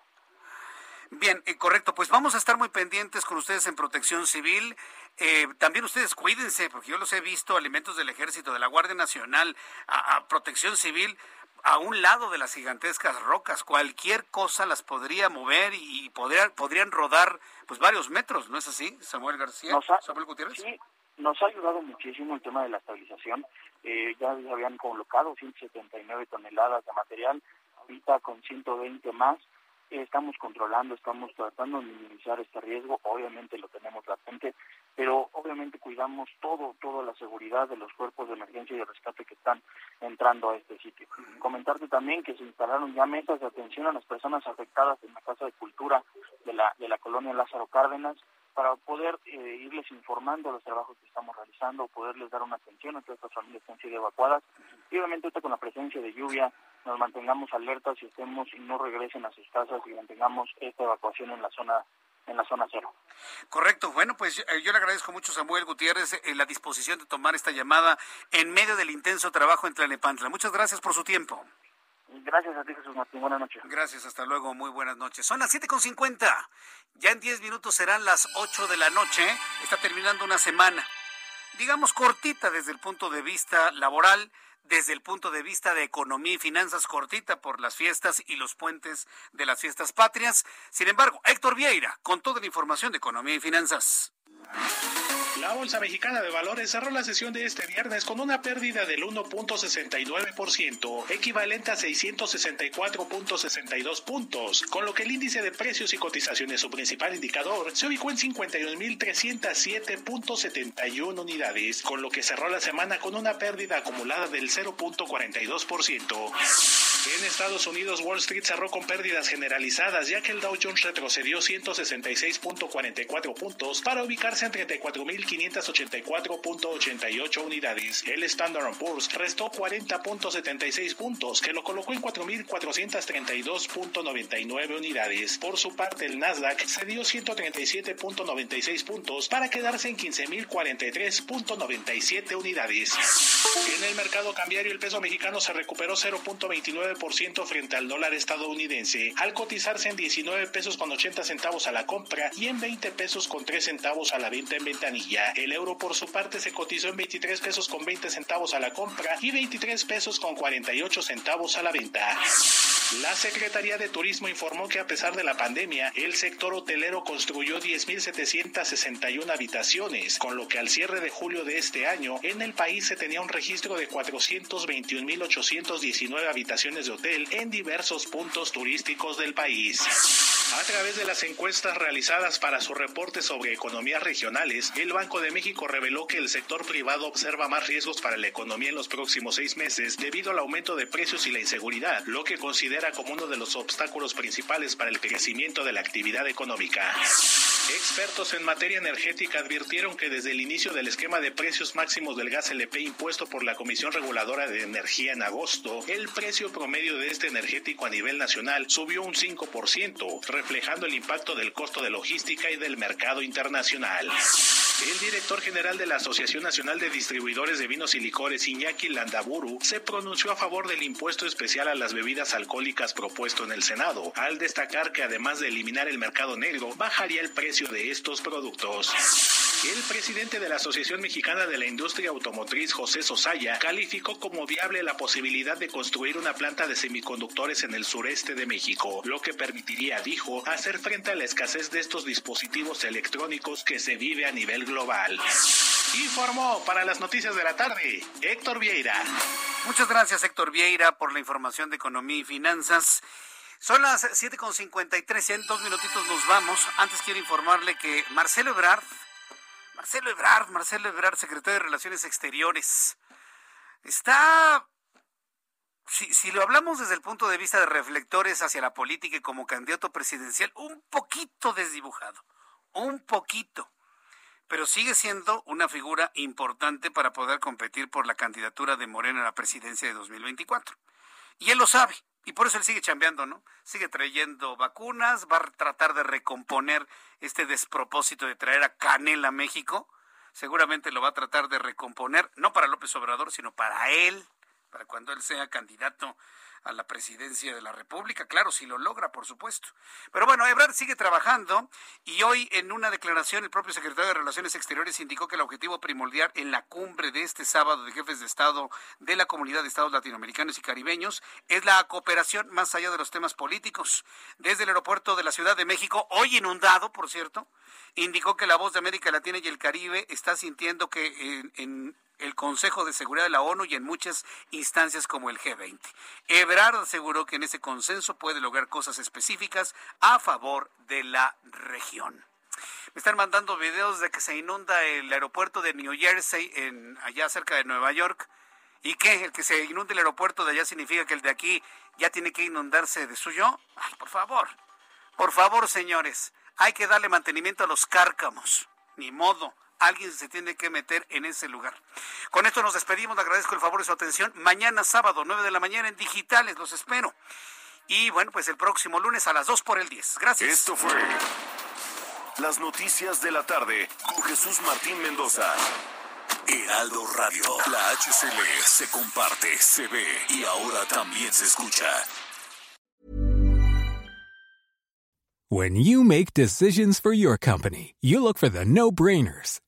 Bien, eh, correcto. Pues vamos a estar muy pendientes con ustedes en Protección Civil. Eh, también ustedes cuídense, porque yo los he visto, alimentos del Ejército, de la Guardia Nacional, a Protección Civil, a un lado de las gigantescas rocas. Cualquier cosa las podría mover y podrían, podrían rodar pues varios metros, ¿no es así, Samuel García? Samuel Gutiérrez. Sí, nos ha ayudado muchísimo el tema de la estabilización. Eh, ya habían colocado 179 toneladas de material, ahorita con 120 más estamos controlando, estamos tratando de minimizar este riesgo, obviamente lo tenemos latente, pero obviamente cuidamos todo, toda la seguridad de los cuerpos de emergencia y de rescate que están entrando a este sitio. Comentarte también que se instalaron ya mesas de atención a las personas afectadas en la Casa de Cultura de la, de la colonia Lázaro Cárdenas, para poder eh, irles informando los trabajos que estamos realizando, poderles dar una atención a todas estas familias que han sido evacuadas. Y obviamente con la presencia de lluvia nos mantengamos alertas y estemos y no regresen a sus casas y mantengamos esta evacuación en la zona en la zona cero. Correcto. Bueno, pues eh, yo le agradezco mucho a Samuel Gutiérrez eh, la disposición de tomar esta llamada en medio del intenso trabajo en Tlanepantla. Muchas gracias por su tiempo. Gracias a ti, Jesús Martín. Buenas noches. Gracias, hasta luego. Muy buenas noches. Son las 7.50. Ya en 10 minutos serán las 8 de la noche. Está terminando una semana, digamos, cortita desde el punto de vista laboral desde el punto de vista de economía y finanzas cortita por las fiestas y los puentes de las fiestas patrias. Sin embargo, Héctor Vieira con toda la información de economía y finanzas. La Bolsa Mexicana de Valores cerró la sesión de este viernes con una pérdida del 1.69%, equivalente a 664.62 puntos, con lo que el índice de precios y cotizaciones, su principal indicador, se ubicó en 51.307.71 unidades, con lo que cerró la semana con una pérdida acumulada del 0.42%. En Estados Unidos, Wall Street cerró con pérdidas generalizadas, ya que el Dow Jones retrocedió 166.44 puntos para ubicarse en 34.584.88 unidades. El Standard Poor's restó 40.76 puntos, que lo colocó en 4.432.99 unidades. Por su parte, el Nasdaq cedió 137.96 puntos para quedarse en 15.043.97 unidades. En el mercado cambiario, el peso mexicano se recuperó 0.29% frente al dólar estadounidense, al cotizarse en 19 pesos con 80 centavos a la compra y en 20 pesos con 3 centavos a la venta en ventanilla. El euro por su parte se cotizó en 23 pesos con 20 centavos a la compra y 23 pesos con 48 centavos a la venta. La Secretaría de Turismo informó que a pesar de la pandemia, el sector hotelero construyó 10.761 habitaciones, con lo que al cierre de julio de este año, en el país se tenía un registro de 421.819 habitaciones de hotel en diversos puntos turísticos del país. A través de las encuestas realizadas para su reporte sobre economías regionales, el Banco de México reveló que el sector privado observa más riesgos para la economía en los próximos seis meses debido al aumento de precios y la inseguridad, lo que considera como uno de los obstáculos principales para el crecimiento de la actividad económica. Expertos en materia energética advirtieron que desde el inicio del esquema de precios máximos del gas LP impuesto por la Comisión Reguladora de Energía en agosto, el precio promedio de este energético a nivel nacional subió un 5%, reflejando el impacto del costo de logística y del mercado internacional. El director general de la Asociación Nacional de Distribuidores de Vinos y Licores, Iñaki Landaburu, se pronunció a favor del impuesto especial a las bebidas alcohólicas propuesto en el Senado, al destacar que además de eliminar el mercado negro, bajaría el precio de estos productos. El presidente de la Asociación Mexicana de la Industria Automotriz, José Sosaya, calificó como viable la posibilidad de construir una planta de semiconductores en el sureste de México, lo que permitiría, dijo, hacer frente a la escasez de estos dispositivos electrónicos que se vive a nivel global. Informó para las noticias de la tarde Héctor Vieira. Muchas gracias Héctor Vieira por la información de economía y finanzas. Son las 7.53 y en dos minutitos nos vamos. Antes quiero informarle que Marcelo Ebrard, Marcelo Ebrard, Marcelo Ebrard, secretario de Relaciones Exteriores, está, si, si lo hablamos desde el punto de vista de reflectores hacia la política y como candidato presidencial, un poquito desdibujado, un poquito pero sigue siendo una figura importante para poder competir por la candidatura de Morena a la presidencia de 2024. Y él lo sabe, y por eso él sigue chambeando, ¿no? Sigue trayendo vacunas, va a tratar de recomponer este despropósito de traer a Canela a México. Seguramente lo va a tratar de recomponer, no para López Obrador, sino para él, para cuando él sea candidato a la presidencia de la República, claro, si lo logra, por supuesto. Pero bueno, Ebrard sigue trabajando y hoy en una declaración el propio secretario de Relaciones Exteriores indicó que el objetivo primordial en la cumbre de este sábado de jefes de Estado de la Comunidad de Estados Latinoamericanos y Caribeños es la cooperación más allá de los temas políticos. Desde el aeropuerto de la Ciudad de México, hoy inundado, por cierto, indicó que la voz de América Latina y el Caribe está sintiendo que en, en el Consejo de Seguridad de la ONU y en muchas instancias como el G20. Ebrard aseguró que en ese consenso puede lograr cosas específicas a favor de la región. Me están mandando videos de que se inunda el aeropuerto de New Jersey, en, allá cerca de Nueva York. ¿Y qué? ¿El que se inunde el aeropuerto de allá significa que el de aquí ya tiene que inundarse de suyo? Ay, por favor. Por favor, señores. Hay que darle mantenimiento a los cárcamos. Ni modo alguien se tiene que meter en ese lugar. Con esto nos despedimos, le agradezco el favor de su atención. Mañana sábado, 9 de la mañana en digitales, los espero. Y bueno, pues el próximo lunes a las 2 por el 10. Gracias. Esto fue las noticias de la tarde con Jesús Martín Mendoza. Heraldo Radio, la HCL se comparte, se ve y ahora también se escucha. When you make decisions for your company, you look for the no-brainers.